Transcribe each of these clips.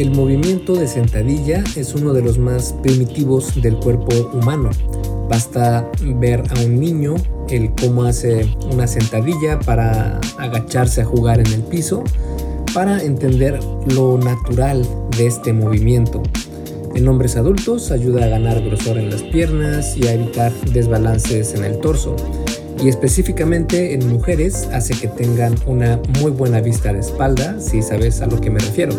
El movimiento de sentadilla es uno de los más primitivos del cuerpo humano. Basta ver a un niño el cómo hace una sentadilla para agacharse a jugar en el piso para entender lo natural de este movimiento. En hombres adultos ayuda a ganar grosor en las piernas y a evitar desbalances en el torso. Y específicamente en mujeres hace que tengan una muy buena vista de espalda, si sabes a lo que me refiero.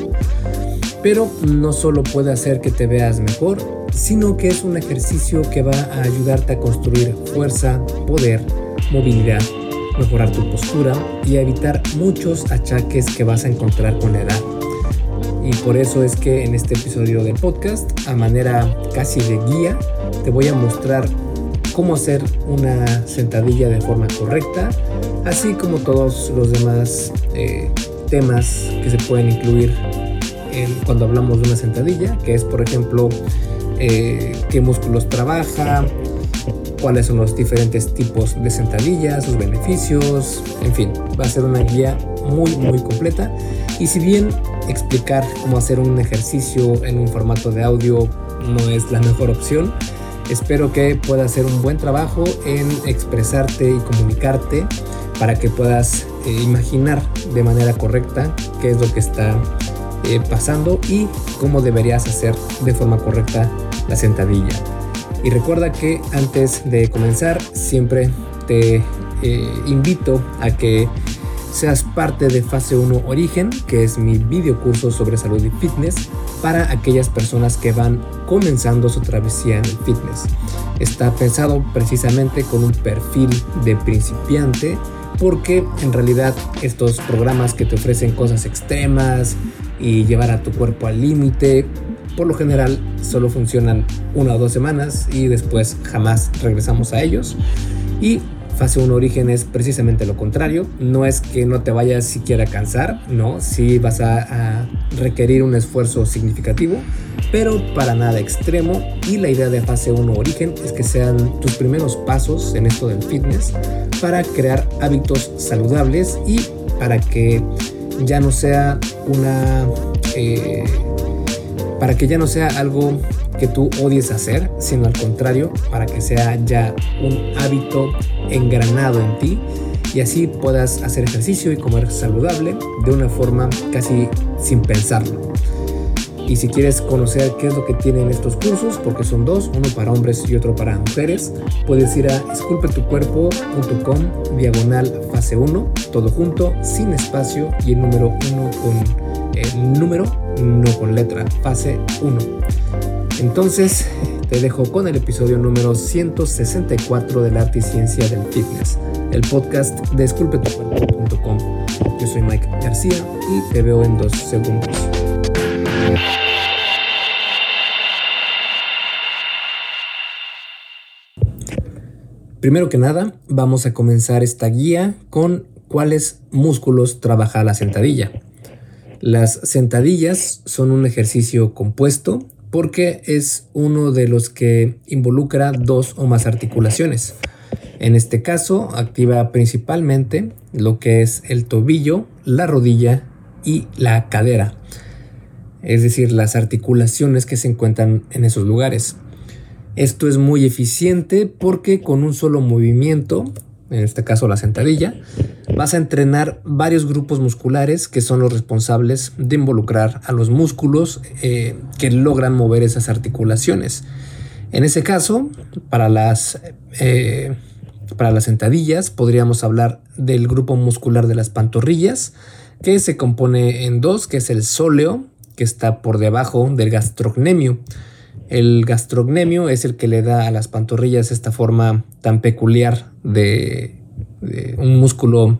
Pero no solo puede hacer que te veas mejor, sino que es un ejercicio que va a ayudarte a construir fuerza, poder, movilidad, mejorar tu postura y a evitar muchos achaques que vas a encontrar con la edad. Y por eso es que en este episodio del podcast, a manera casi de guía, te voy a mostrar cómo hacer una sentadilla de forma correcta, así como todos los demás eh, temas que se pueden incluir cuando hablamos de una sentadilla, que es por ejemplo eh, qué músculos trabaja, cuáles son los diferentes tipos de sentadillas, sus beneficios, en fin, va a ser una guía muy muy completa. Y si bien explicar cómo hacer un ejercicio en un formato de audio no es la mejor opción, espero que pueda hacer un buen trabajo en expresarte y comunicarte para que puedas eh, imaginar de manera correcta qué es lo que está eh, pasando y cómo deberías hacer de forma correcta la sentadilla. Y recuerda que antes de comenzar siempre te eh, invito a que seas parte de Fase 1 Origen, que es mi video curso sobre salud y fitness para aquellas personas que van comenzando su travesía en el fitness. Está pensado precisamente con un perfil de principiante porque en realidad estos programas que te ofrecen cosas extremas y llevar a tu cuerpo al límite por lo general solo funcionan una o dos semanas y después jamás regresamos a ellos. Y fase 1 origen es precisamente lo contrario. No es que no te vayas siquiera a cansar, no, sí vas a, requerir un esfuerzo significativo, pero para nada extremo. Y la idea de fase 1 origen es que sean tus primeros pasos en esto del fitness para crear hábitos saludables y para que ya no sea una... Eh, para que ya no sea algo que tú odies hacer, sino al contrario, para que sea ya un hábito engranado en ti y así puedas hacer ejercicio y comer saludable de una forma casi sin pensarlo. Y si quieres conocer qué es lo que tienen estos cursos, porque son dos, uno para hombres y otro para mujeres, puedes ir a esculpetucuerpo.com diagonal fase 1, todo junto, sin espacio y el número 1 con el número, no con letra, fase 1. Entonces, te dejo con el episodio número 164 del arte y ciencia del fitness, el podcast de esculpetucuerpo.com. Yo soy Mike García y te veo en dos segundos. Primero que nada, vamos a comenzar esta guía con cuáles músculos trabaja la sentadilla. Las sentadillas son un ejercicio compuesto porque es uno de los que involucra dos o más articulaciones. En este caso, activa principalmente lo que es el tobillo, la rodilla y la cadera, es decir, las articulaciones que se encuentran en esos lugares. Esto es muy eficiente porque con un solo movimiento en este caso la sentadilla, vas a entrenar varios grupos musculares que son los responsables de involucrar a los músculos eh, que logran mover esas articulaciones. En ese caso, para las, eh, para las sentadillas podríamos hablar del grupo muscular de las pantorrillas, que se compone en dos, que es el sóleo, que está por debajo del gastrocnemio. El gastrocnemio es el que le da a las pantorrillas esta forma tan peculiar de, un músculo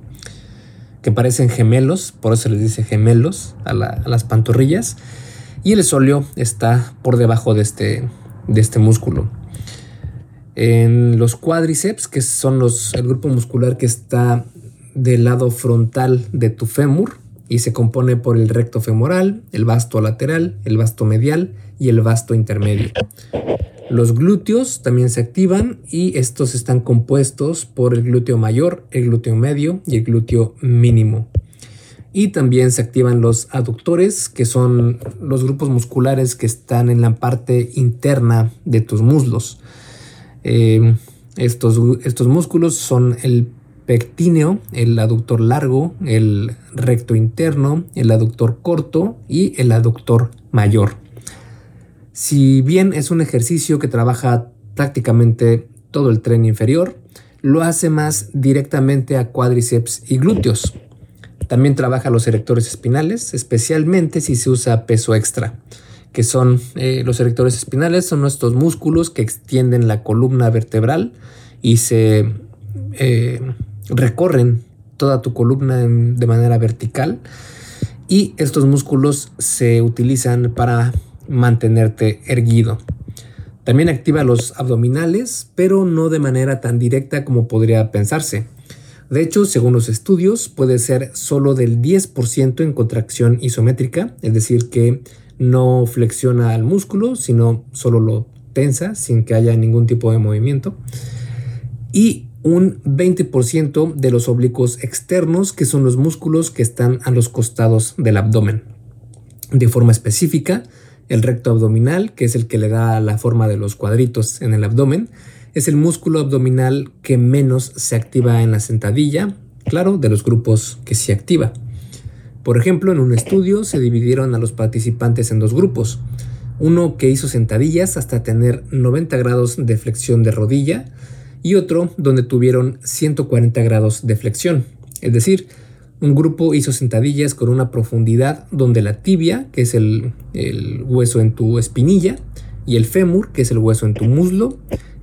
que parecen gemelos, por eso les dice gemelos a, las pantorrillas. Y el sóleo está por debajo de este, de este músculo. En los cuádriceps, que son los, el grupo muscular que está del lado frontal de tu fémur, y se compone por el recto femoral, el vasto lateral, el vasto medial y el vasto intermedio. Los glúteos también se activan y estos están compuestos por el glúteo mayor, el glúteo medio y el glúteo mínimo. Y también se activan los aductores, que son los grupos musculares que están en la parte interna de tus muslos. Eh, estos, estos músculos son el pectíneo, el aductor largo, el recto interno, el aductor corto y el aductor mayor. Si bien es un ejercicio que trabaja prácticamente todo el tren inferior, lo hace más directamente a cuádriceps y glúteos. También trabaja los erectores espinales, especialmente si se usa peso extra, que son eh, los erectores espinales, son nuestros músculos que extienden la columna vertebral y se eh, recorren toda tu columna de manera vertical. Y estos músculos se utilizan para mantenerte erguido. También activa los abdominales, pero no de manera tan directa como podría pensarse. De hecho, según los estudios, puede ser solo del 10% en contracción isométrica, es decir, que no flexiona al músculo, sino solo lo tensa sin que haya ningún tipo de movimiento. Y un 20% de los oblicuos externos, que son los músculos que están a los costados del abdomen. De forma específica, el recto abdominal, que es el que le da la forma de los cuadritos en el abdomen, es el músculo abdominal que menos se activa en la sentadilla, claro, de los grupos que se activa. Por ejemplo, en un estudio se dividieron a los participantes en dos grupos, uno que hizo sentadillas hasta tener 90 grados de flexión de rodilla y otro donde tuvieron 140 grados de flexión, es decir, un grupo hizo sentadillas con una profundidad donde la tibia, que es el, el, hueso en tu espinilla, y el fémur, que es el hueso en tu muslo,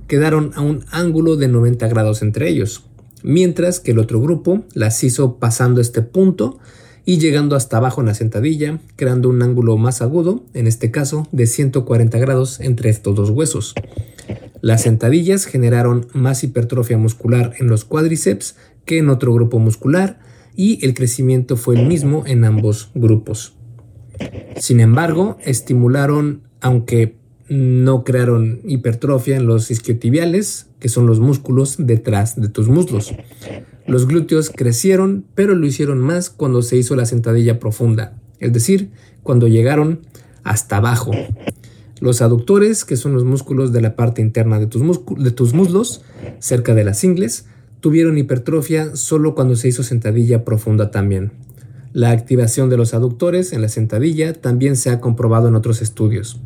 quedaron a un ángulo de 90 grados entre ellos, mientras que el otro grupo las hizo pasando este punto y llegando hasta abajo en la sentadilla, creando un ángulo más agudo, en este caso de 140 grados entre estos dos huesos. Las sentadillas generaron más hipertrofia muscular en los cuádriceps que en otro grupo muscular, y el crecimiento fue el mismo en ambos grupos. Sin embargo, estimularon, aunque no crearon hipertrofia en los isquiotibiales, que son los músculos detrás de tus muslos. Los glúteos crecieron, pero lo hicieron más cuando se hizo la sentadilla profunda, es decir, cuando llegaron hasta abajo. Los aductores, que son los músculos de la parte interna de tus, muslos, cerca de las ingles, tuvieron hipertrofia solo cuando se hizo sentadilla profunda también. La activación de los aductores en la sentadilla también se ha comprobado en otros estudios.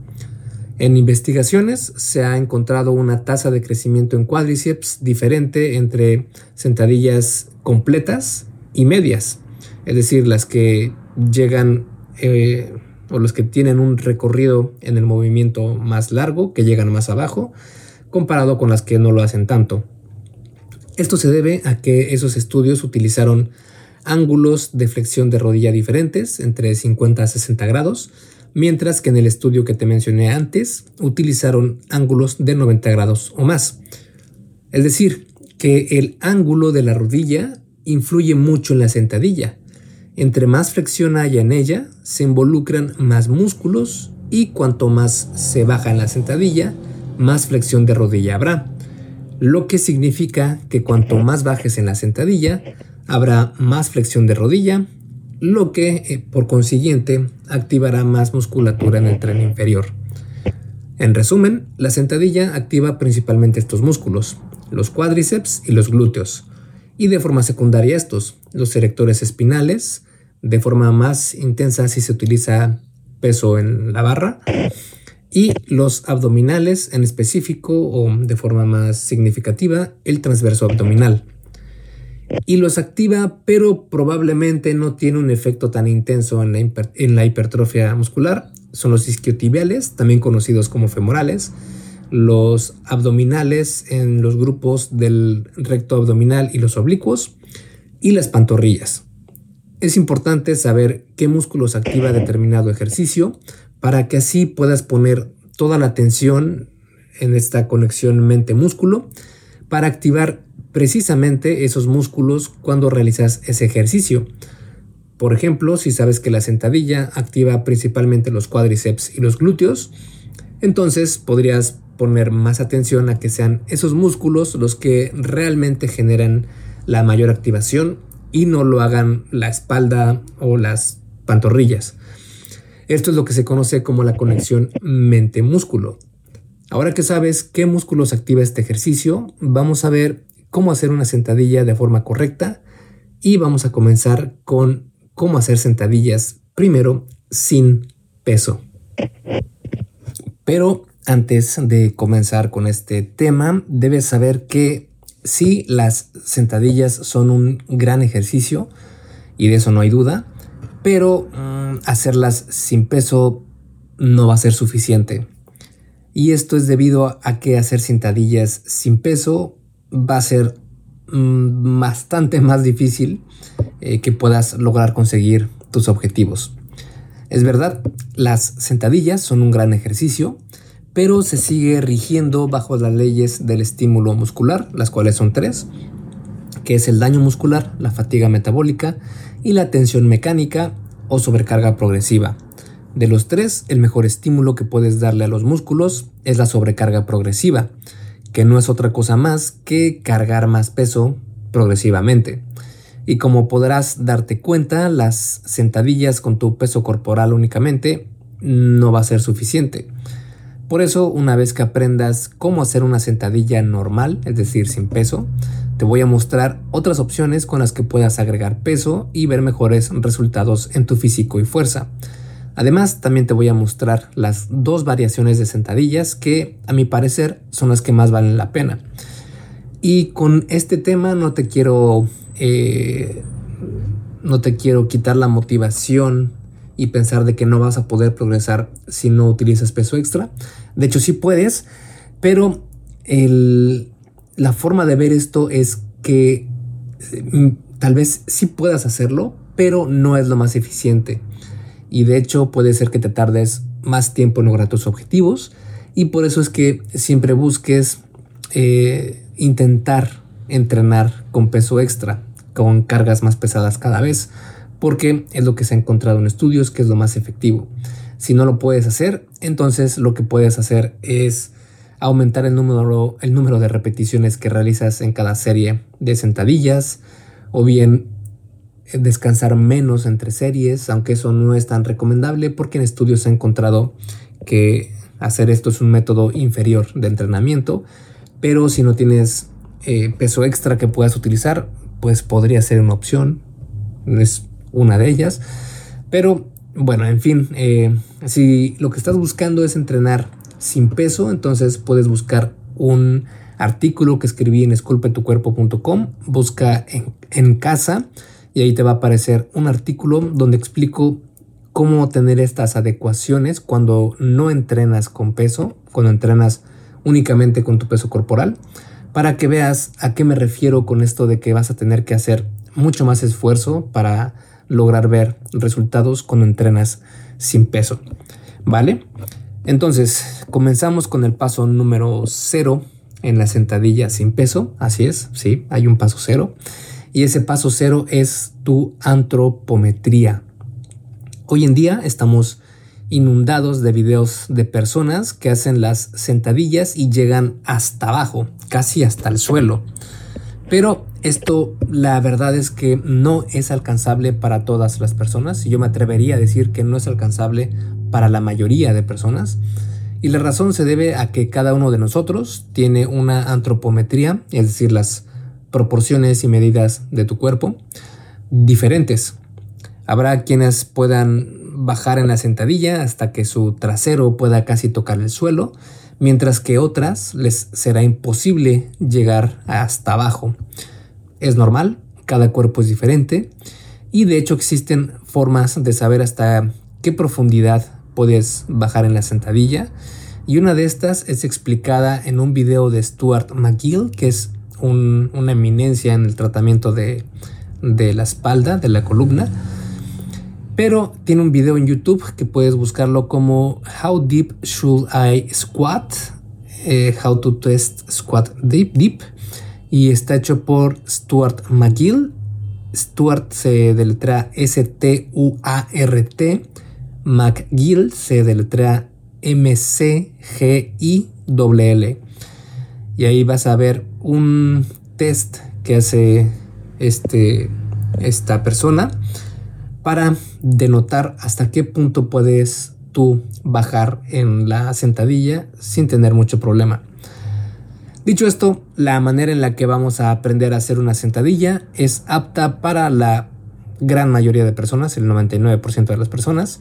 En investigaciones se ha encontrado una tasa de crecimiento en cuádriceps diferente entre sentadillas completas y medias, es decir, las que llegan eh, o los que tienen un recorrido en el movimiento más largo, que llegan más abajo, comparado con las que no lo hacen tanto. Esto se debe a que esos estudios utilizaron ángulos de flexión de rodilla diferentes, entre 50 a 60 grados, mientras que en el estudio que te mencioné antes utilizaron ángulos de 90 grados o más. Es decir, que el ángulo de la rodilla influye mucho en la sentadilla. Entre más flexión haya en ella, se involucran más músculos y cuanto más se baja en la sentadilla, más flexión de rodilla habrá lo que significa que cuanto más bajes en la sentadilla, habrá más flexión de rodilla, lo que eh, por consiguiente activará más musculatura en el tren inferior. En resumen, la sentadilla activa principalmente estos músculos, los cuádriceps y los glúteos, y de forma secundaria estos, los erectores espinales, de forma más intensa si se utiliza peso en la barra, y los abdominales en específico o de forma más significativa el transverso abdominal. Y los activa, pero probablemente no tiene un efecto tan intenso en la, hipertrofia muscular. Son los isquiotibiales, también conocidos como femorales, los abdominales en los grupos del recto abdominal y los oblicuos, y las pantorrillas. Es importante saber qué músculos activa determinado ejercicio para que así puedas poner toda la atención en esta conexión mente-músculo para activar precisamente esos músculos cuando realizas ese ejercicio. Por ejemplo, si sabes que la sentadilla activa principalmente los cuádriceps y los glúteos, entonces podrías poner más atención a que sean esos músculos los que realmente generan la mayor activación y no lo hagan la espalda o las pantorrillas. Esto es lo que se conoce como la conexión mente-músculo. Ahora que sabes qué músculos activa este ejercicio, vamos a ver cómo hacer una sentadilla de forma correcta y vamos a comenzar con cómo hacer sentadillas primero sin peso. Pero antes de comenzar con este tema, debes saber que sí, las sentadillas son un gran ejercicio y de eso no hay duda, pero mm, hacerlas sin peso no va a ser suficiente. Y esto es debido a que hacer sentadillas sin peso va a ser mm, bastante más difícil eh, que puedas lograr conseguir tus objetivos. Es verdad, las sentadillas son un gran ejercicio, pero se sigue rigiendo bajo las leyes del estímulo muscular, las cuales son tres, que es el daño muscular, la fatiga metabólica y la tensión mecánica o sobrecarga progresiva. De los tres, el mejor estímulo que puedes darle a los músculos es la sobrecarga progresiva, que no es otra cosa más que cargar más peso progresivamente. Y como podrás darte cuenta, las sentadillas con tu peso corporal únicamente no va a ser suficiente. Por eso, una vez que aprendas cómo hacer una sentadilla normal, es decir, sin peso, te voy a mostrar otras opciones con las que puedas agregar peso y ver mejores resultados en tu físico y fuerza. Además, también te voy a mostrar las dos variaciones de sentadillas que, a mi parecer, son las que más valen la pena. Y con este tema no te quiero eh, no te quiero quitar la motivación y pensar de que no vas a poder progresar si no utilizas peso extra. De hecho, sí puedes, pero la forma de ver esto es que mm, tal vez sí puedas hacerlo, pero no es lo más eficiente. Y de hecho puede ser que te tardes más tiempo en lograr tus objetivos. Y por eso es que siempre busques eh, intentar entrenar con peso extra, con cargas más pesadas cada vez porque es lo que se ha encontrado en estudios que es lo más efectivo. Si no lo puedes hacer, entonces lo que puedes hacer es aumentar el número, el número de repeticiones que realizas en cada serie de sentadillas o bien descansar menos entre series, aunque eso no es tan recomendable porque en estudios se ha encontrado que hacer esto es un método inferior de entrenamiento, pero si no tienes eh, peso extra que puedas utilizar, pues podría ser una opción. Es una de ellas. Pero bueno, en fin, eh, si lo que estás buscando es entrenar sin peso, entonces puedes buscar un artículo que escribí en esculpetucuerpo.com, busca en, en casa y ahí te va a aparecer un artículo donde explico cómo tener estas adecuaciones cuando no entrenas con peso, cuando entrenas únicamente con tu peso corporal, para que veas a qué me refiero con esto de que vas a tener que hacer mucho más esfuerzo para lograr ver resultados cuando entrenas sin peso. ¿Vale? Entonces, comenzamos con el paso número cero en la sentadilla sin peso. Así es, sí, hay un paso cero. Y ese paso cero es tu antropometría. Hoy en día estamos inundados de videos de personas que hacen las sentadillas y llegan hasta abajo, casi hasta el suelo. Pero esto la verdad es que no es alcanzable para todas las personas y yo me atrevería a decir que no es alcanzable para la mayoría de personas. Y la razón se debe a que cada uno de nosotros tiene una antropometría, es decir, las proporciones y medidas de tu cuerpo diferentes. Habrá quienes puedan bajar en la sentadilla hasta que su trasero pueda casi tocar el suelo, mientras que otras les será imposible llegar hasta abajo. Es normal, cada cuerpo es diferente y de hecho existen formas de saber hasta qué profundidad puedes bajar en la sentadilla y una de estas es explicada en un video de Stuart McGill, que es una eminencia en el tratamiento de, de la espalda, de la columna pero tiene un video en YouTube que puedes buscarlo como How Deep Should I Squat? Eh, how to Test Squat Deep Deep. Y está hecho por Stuart McGill. Stuart se deletrea S-T-U-A-R-T. McGill se deletrea M-C-G-I-L-L. Y ahí vas a ver un test que hace este esta persona para denotar hasta qué punto puedes tú bajar en la sentadilla sin tener mucho problema. Dicho esto, la manera en la que vamos a aprender a hacer una sentadilla es apta para la gran mayoría de personas, el 99% de las personas,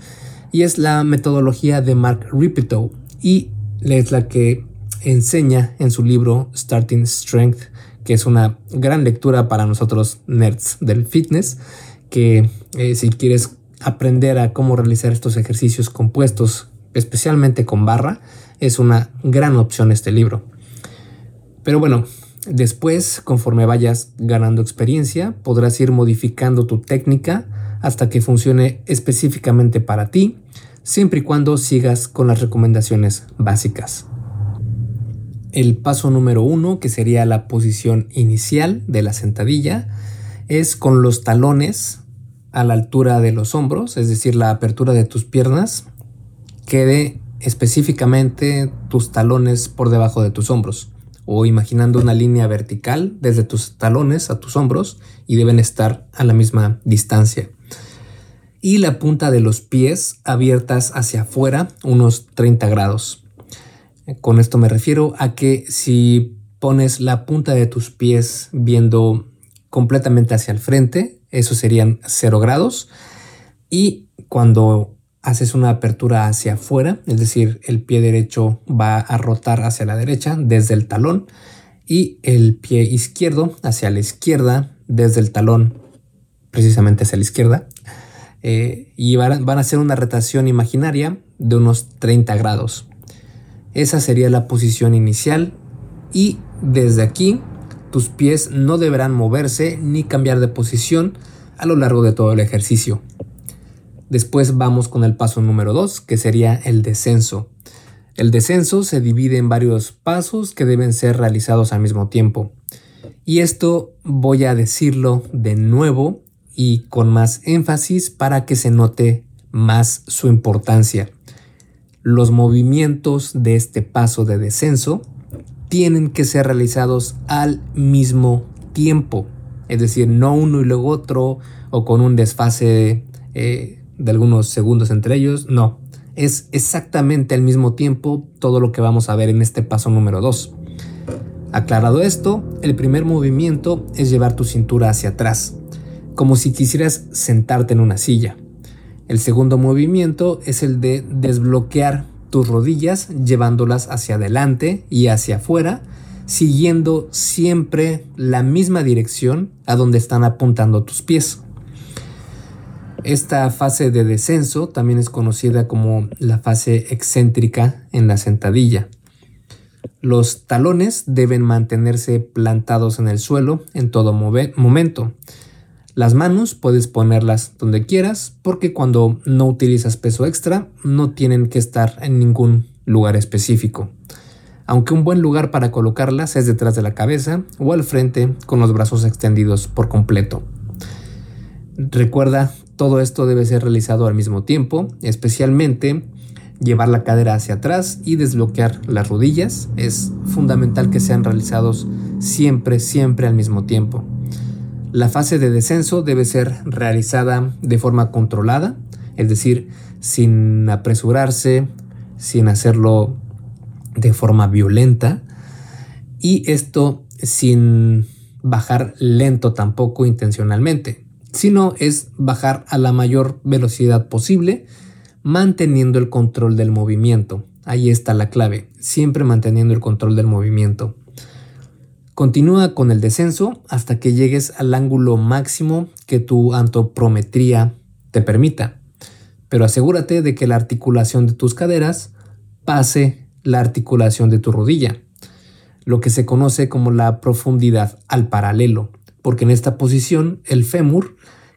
y es la metodología de Mark Ripetoe y es la que enseña en su libro Starting Strength, que es una gran lectura para nosotros nerds del fitness, que eh, si quieres aprender a cómo realizar estos ejercicios compuestos, especialmente con barra, es una gran opción este libro. Pero bueno, después, conforme vayas ganando experiencia, podrás ir modificando tu técnica hasta que funcione específicamente para ti, siempre y cuando sigas con las recomendaciones básicas. El paso número uno, que sería la posición inicial de la sentadilla, es con los talones a la altura de los hombros, es decir, la apertura de tus piernas quede específicamente tus talones por debajo de tus hombros o imaginando una línea vertical desde tus talones a tus hombros y deben estar a la misma distancia. Y la punta de los pies abiertas hacia afuera unos 30 grados. Con esto me refiero a que si pones la punta de tus pies viendo completamente hacia el frente, eso serían 0 grados. Y cuando haces una apertura hacia afuera, es decir, el pie derecho va a rotar hacia la derecha desde el talón y el pie izquierdo hacia la izquierda desde el talón precisamente hacia la izquierda. Eh, y van, van a hacer una rotación imaginaria de unos 30 grados. Esa sería la posición inicial y desde aquí tus pies no deberán moverse ni cambiar de posición a lo largo de todo el ejercicio. Después vamos con el paso número 2, que sería el descenso. El descenso se divide en varios pasos que deben ser realizados al mismo tiempo. Y esto voy a decirlo de nuevo y con más énfasis para que se note más su importancia. Los movimientos de este paso de descenso tienen que ser realizados al mismo tiempo, es decir, no uno y luego otro o con un desfase eh, de algunos segundos entre ellos, no. Es exactamente al mismo tiempo todo lo que vamos a ver en este paso número 2. Aclarado esto, el primer movimiento es llevar tu cintura hacia atrás, como si quisieras sentarte en una silla. El segundo movimiento es el de desbloquear tus rodillas llevándolas hacia adelante y hacia afuera, siguiendo siempre la misma dirección a donde están apuntando tus pies. Esta fase de descenso también es conocida como la fase excéntrica en la sentadilla. Los talones deben mantenerse plantados en el suelo en todo momento. Las manos puedes ponerlas donde quieras porque cuando no utilizas peso extra no tienen que estar en ningún lugar específico. Aunque un buen lugar para colocarlas es detrás de la cabeza o al frente con los brazos extendidos por completo. Recuerda todo esto debe ser realizado al mismo tiempo, especialmente llevar la cadera hacia atrás y desbloquear las rodillas. Es fundamental que sean realizados siempre, siempre al mismo tiempo. La fase de descenso debe ser realizada de forma controlada, es decir, sin apresurarse, sin hacerlo de forma violenta y esto sin bajar lento tampoco intencionalmente sino es bajar a la mayor velocidad posible, manteniendo el control del movimiento. Ahí está la clave, siempre manteniendo el control del movimiento. Continúa con el descenso hasta que llegues al ángulo máximo que tu antoprometría te permita, pero asegúrate de que la articulación de tus caderas pase la articulación de tu rodilla, lo que se conoce como la profundidad al paralelo porque en esta posición el fémur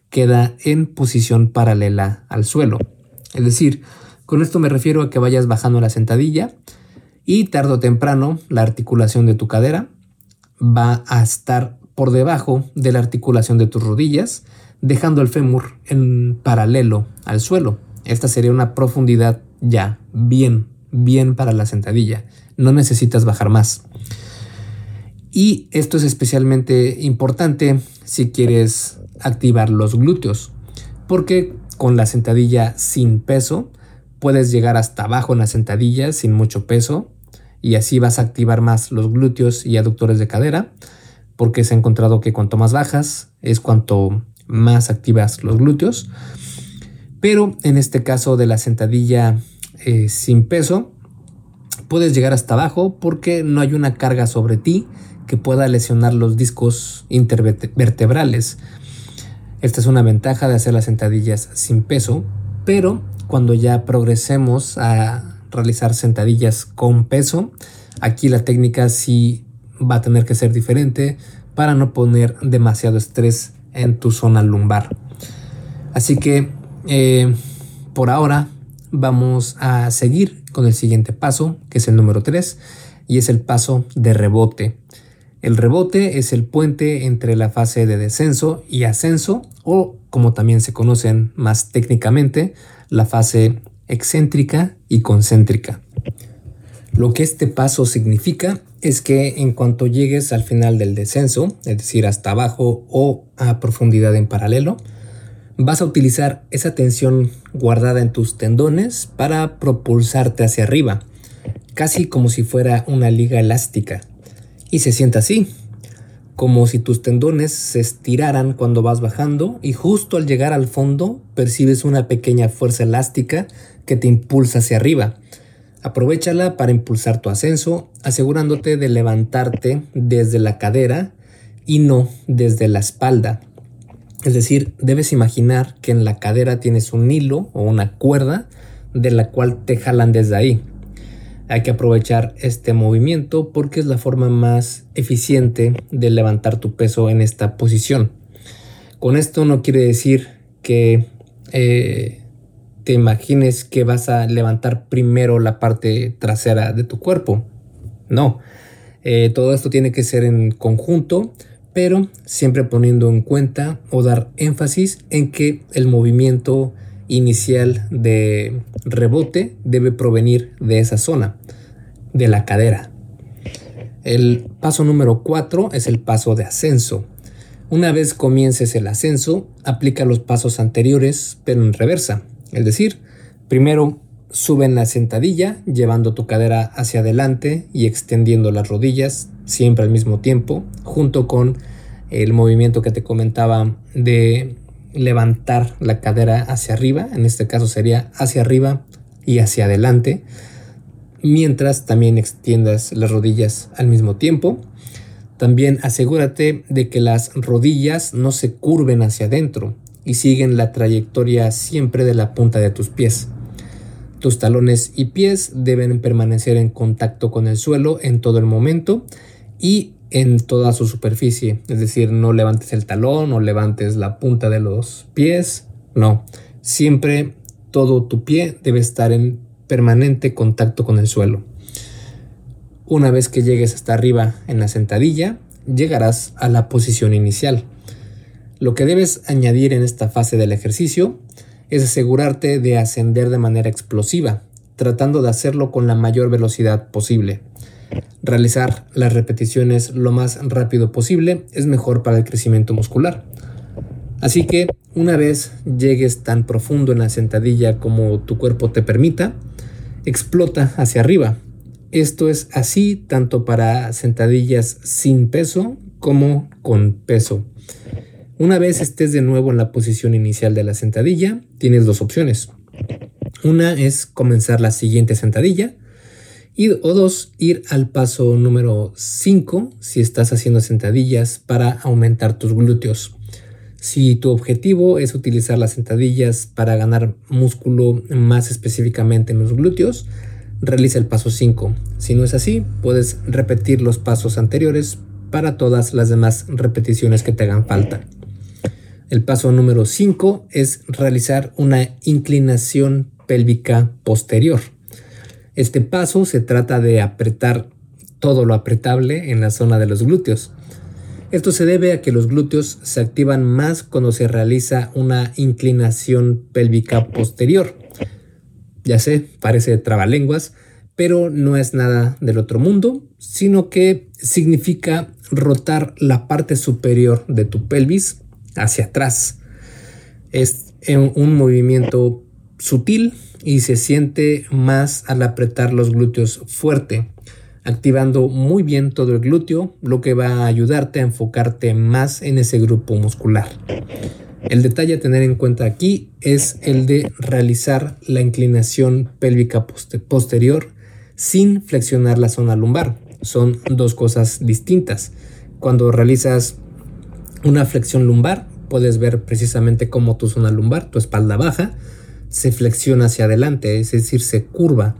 queda en posición paralela al suelo. Es decir, con esto me refiero a que vayas bajando la sentadilla y tarde o temprano la articulación de tu cadera va a estar por debajo de la articulación de tus rodillas, dejando el fémur en paralelo al suelo. Esta sería una profundidad ya bien, bien para la sentadilla. No necesitas bajar más. Y esto es especialmente importante si quieres activar los glúteos, porque con la sentadilla sin peso puedes llegar hasta abajo en la sentadilla sin mucho peso y así vas a activar más los glúteos y aductores de cadera, porque se ha encontrado que cuanto más bajas es cuanto más activas los glúteos. Pero en este caso de la sentadilla eh, sin peso, puedes llegar hasta abajo porque no hay una carga sobre ti que pueda lesionar los discos intervertebrales. Esta es una ventaja de hacer las sentadillas sin peso, pero cuando ya progresemos a realizar sentadillas con peso, aquí la técnica sí va a tener que ser diferente para no poner demasiado estrés en tu zona lumbar. Así que eh, por ahora vamos a seguir con el siguiente paso, que es el número 3, y es el paso de rebote. El rebote es el puente entre la fase de descenso y ascenso, o como también se conocen más técnicamente, la fase excéntrica y concéntrica. Lo que este paso significa es que en cuanto llegues al final del descenso, es decir, hasta abajo o a profundidad en paralelo, vas a utilizar esa tensión guardada en tus tendones para propulsarte hacia arriba, casi como si fuera una liga elástica. Y se siente así, como si tus tendones se estiraran cuando vas bajando y justo al llegar al fondo percibes una pequeña fuerza elástica que te impulsa hacia arriba. Aprovechala para impulsar tu ascenso, asegurándote de levantarte desde la cadera y no desde la espalda. Es decir, debes imaginar que en la cadera tienes un hilo o una cuerda de la cual te jalan desde ahí. Hay que aprovechar este movimiento porque es la forma más eficiente de levantar tu peso en esta posición. Con esto no quiere decir que eh, te imagines que vas a levantar primero la parte trasera de tu cuerpo. No, eh, todo esto tiene que ser en conjunto pero siempre poniendo en cuenta o dar énfasis en que el movimiento inicial de rebote debe provenir de esa zona, de la cadera. El paso número 4 es el paso de ascenso. Una vez comiences el ascenso, aplica los pasos anteriores, pero en reversa. Es decir, primero sube en la sentadilla, llevando tu cadera hacia adelante y extendiendo las rodillas, siempre al mismo tiempo, junto con el movimiento que te comentaba de levantar la cadera hacia arriba, en este caso sería hacia arriba y hacia adelante, mientras también extiendas las rodillas al mismo tiempo. También asegúrate de que las rodillas no se curven hacia adentro y siguen la trayectoria siempre de la punta de tus pies. Tus talones y pies deben permanecer en contacto con el suelo en todo el momento y en toda su superficie. Es decir, no levantes el talón o levantes la punta de los pies. No, siempre todo tu pie debe estar en permanente contacto con el suelo. Una vez que llegues hasta arriba en la sentadilla, llegarás a la posición inicial. Lo que debes añadir en esta fase del ejercicio es asegurarte de ascender de manera explosiva, tratando de hacerlo con la mayor velocidad posible. Realizar las repeticiones lo más rápido posible es mejor para el crecimiento muscular. Así que una vez llegues tan profundo en la sentadilla como tu cuerpo te permita, explota hacia arriba. Esto es así tanto para sentadillas sin peso como con peso. Una vez estés de nuevo en la posición inicial de la sentadilla, tienes dos opciones. Una es comenzar la siguiente sentadilla, y, o dos, ir al paso número 5 si estás haciendo sentadillas para aumentar tus glúteos. Si tu objetivo es utilizar las sentadillas para ganar músculo más específicamente en los glúteos, realiza el paso 5. Si no es así, puedes repetir los pasos anteriores para todas las demás repeticiones que te hagan falta. El paso número 5 es realizar una inclinación pélvica posterior. Este paso se trata de apretar todo lo apretable en la zona de los glúteos. Esto se debe a que los glúteos se activan más cuando se realiza una inclinación pélvica posterior. Ya sé, parece trabalenguas, pero no es nada del otro mundo, sino que significa rotar la parte superior de tu pelvis hacia atrás. Es un movimiento sutil y se siente más al apretar los glúteos fuerte, activando muy bien todo el glúteo, lo que va a ayudarte a enfocarte más en ese grupo muscular. El detalle a tener en cuenta aquí es el de realizar la inclinación pélvica posterior sin flexionar la zona lumbar. Son dos cosas distintas. Cuando realizas una flexión lumbar, puedes ver precisamente cómo tu zona lumbar, tu espalda baja, se flexiona hacia adelante, es decir, se curva.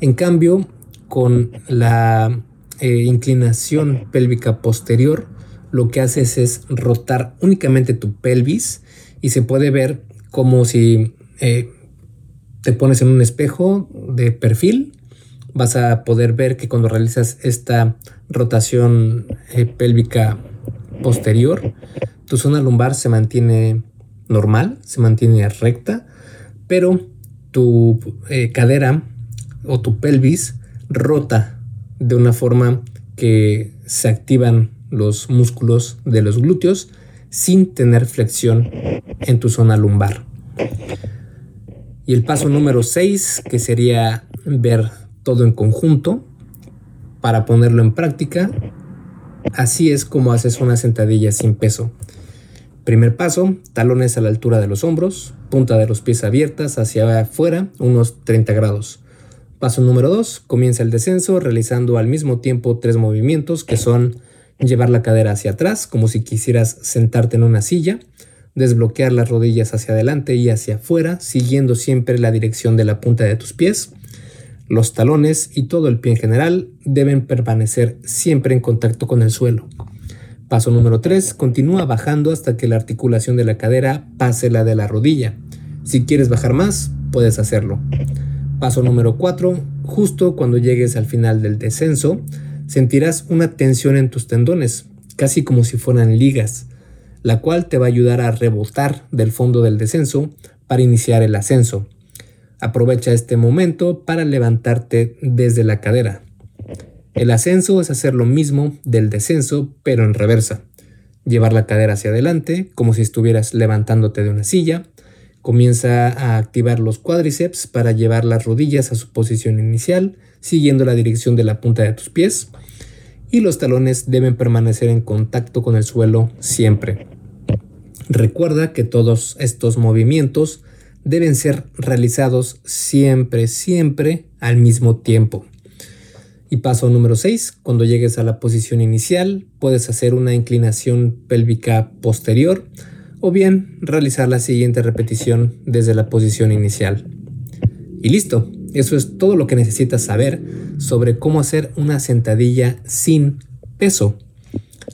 En cambio, con la eh, inclinación pélvica posterior, lo que haces es rotar únicamente tu pelvis y se puede ver como si eh, te pones en un espejo de perfil. Vas a poder ver que cuando realizas esta rotación eh, pélvica posterior, tu zona lumbar se mantiene normal, se mantiene recta, pero tu eh, cadera o tu pelvis rota de una forma que se activan los músculos de los glúteos sin tener flexión en tu zona lumbar. Y el paso número 6, que sería ver todo en conjunto para ponerlo en práctica, así es como haces una sentadilla sin peso. Primer paso, talones a la altura de los hombros, punta de los pies abiertas hacia afuera, unos 30 grados. Paso número 2, comienza el descenso realizando al mismo tiempo tres movimientos que son llevar la cadera hacia atrás como si quisieras sentarte en una silla, desbloquear las rodillas hacia adelante y hacia afuera, siguiendo siempre la dirección de la punta de tus pies. Los talones y todo el pie en general deben permanecer siempre en contacto con el suelo. Paso número 3. Continúa bajando hasta que la articulación de la cadera pase la de la rodilla. Si quieres bajar más, puedes hacerlo. Paso número 4. Justo cuando llegues al final del descenso, sentirás una tensión en tus tendones, casi como si fueran ligas, la cual te va a ayudar a rebotar del fondo del descenso para iniciar el ascenso. Aprovecha este momento para levantarte desde la cadera. El ascenso es hacer lo mismo del descenso, pero en reversa. Llevar la cadera hacia adelante, como si estuvieras levantándote de una silla. Comienza a activar los cuádriceps para llevar las rodillas a su posición inicial siguiendo la dirección de la punta de tus pies y los talones deben permanecer en contacto con el suelo siempre. Recuerda que todos estos movimientos deben ser realizados siempre, siempre al mismo tiempo. Y paso número 6, cuando llegues a la posición inicial, puedes hacer una inclinación pélvica posterior o bien realizar la siguiente repetición desde la posición inicial. Y listo, eso es todo lo que necesitas saber sobre cómo hacer una sentadilla sin peso.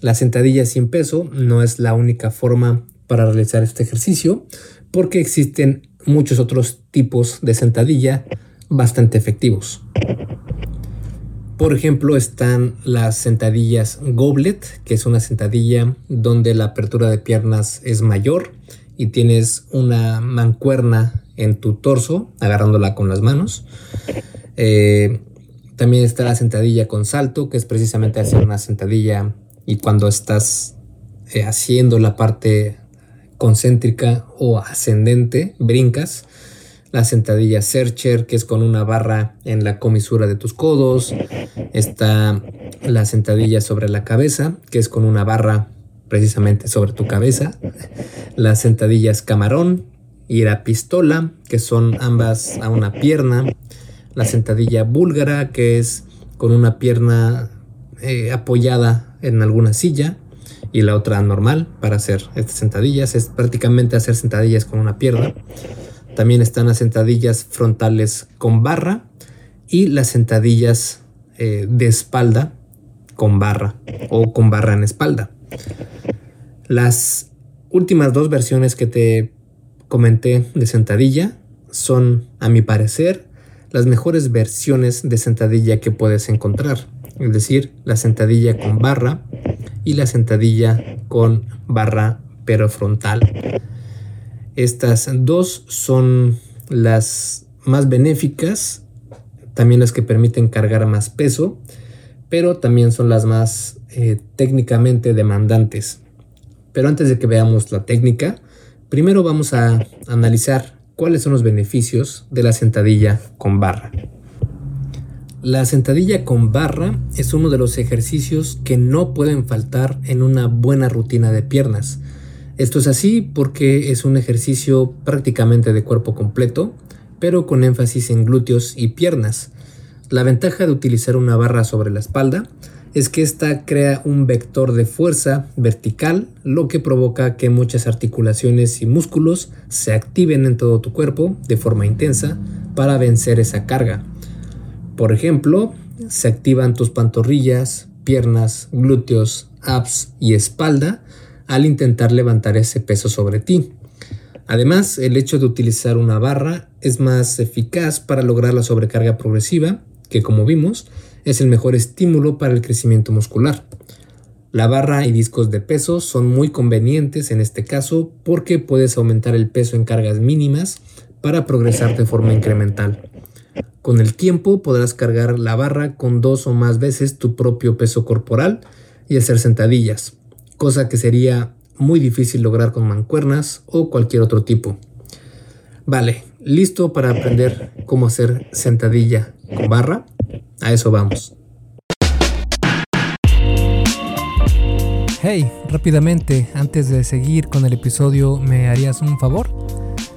La sentadilla sin peso no es la única forma para realizar este ejercicio porque existen muchos otros tipos de sentadilla bastante efectivos. Por ejemplo, están las sentadillas goblet, que es una sentadilla donde la apertura de piernas es mayor y tienes una mancuerna en tu torso, agarrándola con las manos. Eh, también está la sentadilla con salto, que es precisamente hacer una sentadilla y cuando estás eh, haciendo la parte concéntrica o ascendente, brincas. La sentadilla Searcher, que es con una barra en la comisura de tus codos. Está la sentadilla sobre la cabeza, que es con una barra precisamente sobre tu cabeza. Las sentadillas camarón, y la pistola, que son ambas a una pierna, la sentadilla búlgara, que es con una pierna eh, apoyada en alguna silla y la otra normal para hacer estas sentadillas, es prácticamente hacer sentadillas con una pierna. También están las sentadillas frontales con barra y las sentadillas eh, de espalda con barra o con barra en espalda. Las últimas dos versiones que te comenté de sentadilla son, a mi parecer, las mejores versiones de sentadilla que puedes encontrar. Es decir, la sentadilla con barra y la sentadilla con barra pero frontal. Estas dos son las más benéficas, también las que permiten cargar más peso, pero también son las más eh, técnicamente demandantes. Pero antes de que veamos la técnica, primero vamos a analizar cuáles son los beneficios de la sentadilla con barra. La sentadilla con barra es uno de los ejercicios que no pueden faltar en una buena rutina de piernas. Esto es así porque es un ejercicio prácticamente de cuerpo completo, pero con énfasis en glúteos y piernas. La ventaja de utilizar una barra sobre la espalda es que esta crea un vector de fuerza vertical, lo que provoca que muchas articulaciones y músculos se activen en todo tu cuerpo de forma intensa para vencer esa carga. Por ejemplo, se activan tus pantorrillas, piernas, glúteos, abs y espalda al intentar levantar ese peso sobre ti. Además, el hecho de utilizar una barra es más eficaz para lograr la sobrecarga progresiva, que como vimos, es el mejor estímulo para el crecimiento muscular. La barra y discos de peso son muy convenientes en este caso porque puedes aumentar el peso en cargas mínimas para progresar de forma incremental. Con el tiempo podrás cargar la barra con dos o más veces tu propio peso corporal y hacer sentadillas, cosa que sería muy difícil lograr con mancuernas o cualquier otro tipo. Vale, listo para aprender cómo hacer sentadilla con barra. A eso vamos. Hey, rápidamente, antes de seguir con el episodio, ¿me harías un favor?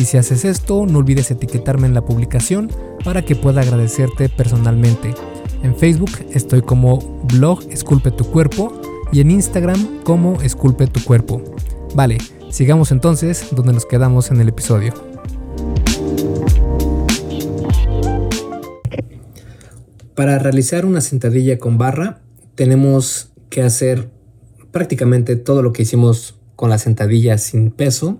Y si haces esto, no olvides etiquetarme en la publicación para que pueda agradecerte personalmente. En Facebook estoy como blog Esculpe tu cuerpo y en Instagram como Esculpe tu cuerpo. Vale, sigamos entonces donde nos quedamos en el episodio. Para realizar una sentadilla con barra tenemos que hacer prácticamente todo lo que hicimos con la sentadilla sin peso,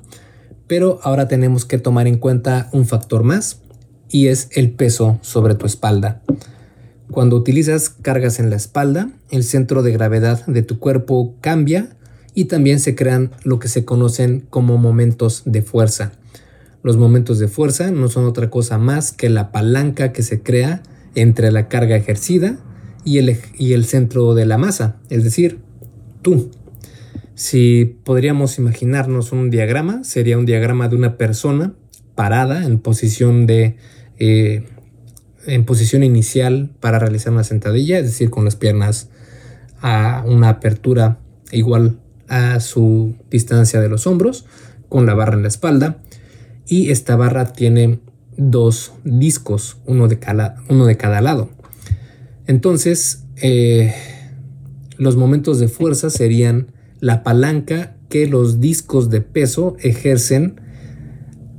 pero ahora tenemos que tomar en cuenta un factor más y es el peso sobre tu espalda. Cuando utilizas cargas en la espalda, el centro de gravedad de tu cuerpo cambia y también se crean lo que se conocen como momentos de fuerza. Los momentos de fuerza no son otra cosa más que la palanca que se crea entre la carga ejercida y el, y el centro de la masa, es decir, tú. Si podríamos imaginarnos un diagrama, sería un diagrama de una persona parada en posición de eh, en posición inicial para realizar una sentadilla, es decir, con las piernas a una apertura igual a su distancia de los hombros, con la barra en la espalda. Y esta barra tiene dos discos, uno de cada, uno de cada lado. Entonces, eh, los momentos de fuerza serían la palanca que los discos de peso ejercen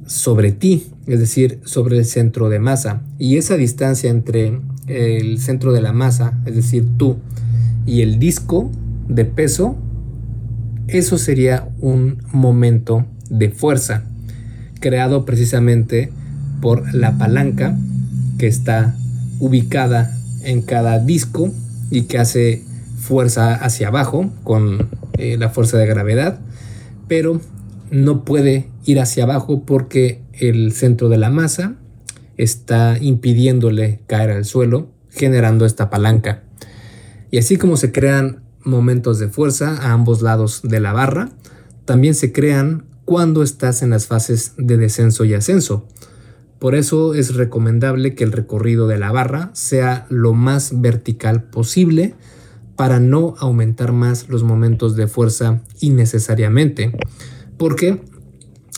sobre ti, es decir, sobre el centro de masa. Y esa distancia entre el centro de la masa, es decir, tú, y el disco de peso, eso sería un momento de fuerza, creado precisamente por la palanca que está ubicada en cada disco y que hace fuerza hacia abajo con eh, la fuerza de gravedad, pero no puede ir hacia abajo porque el centro de la masa está impidiéndole caer al suelo, generando esta palanca. Y así como se crean momentos de fuerza a ambos lados de la barra, también se crean cuando estás en las fases de descenso y ascenso. Por eso es recomendable que el recorrido de la barra sea lo más vertical posible para no aumentar más los momentos de fuerza innecesariamente. Porque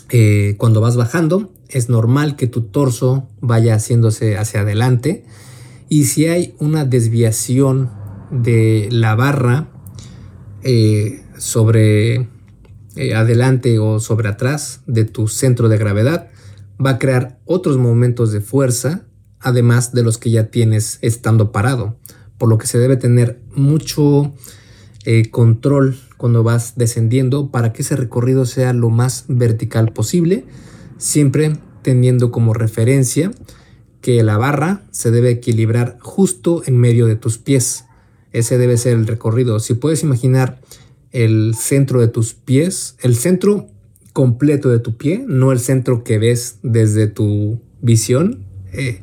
eh, cuando vas bajando es normal que tu torso vaya haciéndose hacia adelante y si hay una desviación de la barra eh, sobre eh, adelante o sobre atrás de tu centro de gravedad, va a crear otros momentos de fuerza, además de los que ya tienes estando parado, por lo que se debe tener mucho eh, control cuando vas descendiendo para que ese recorrido sea lo más vertical posible, siempre teniendo como referencia que la barra se debe equilibrar justo en medio de tus pies. Ese debe ser el recorrido. Si puedes imaginar el centro de tus pies, el centro completo de tu pie, no el centro que ves desde tu visión, eh,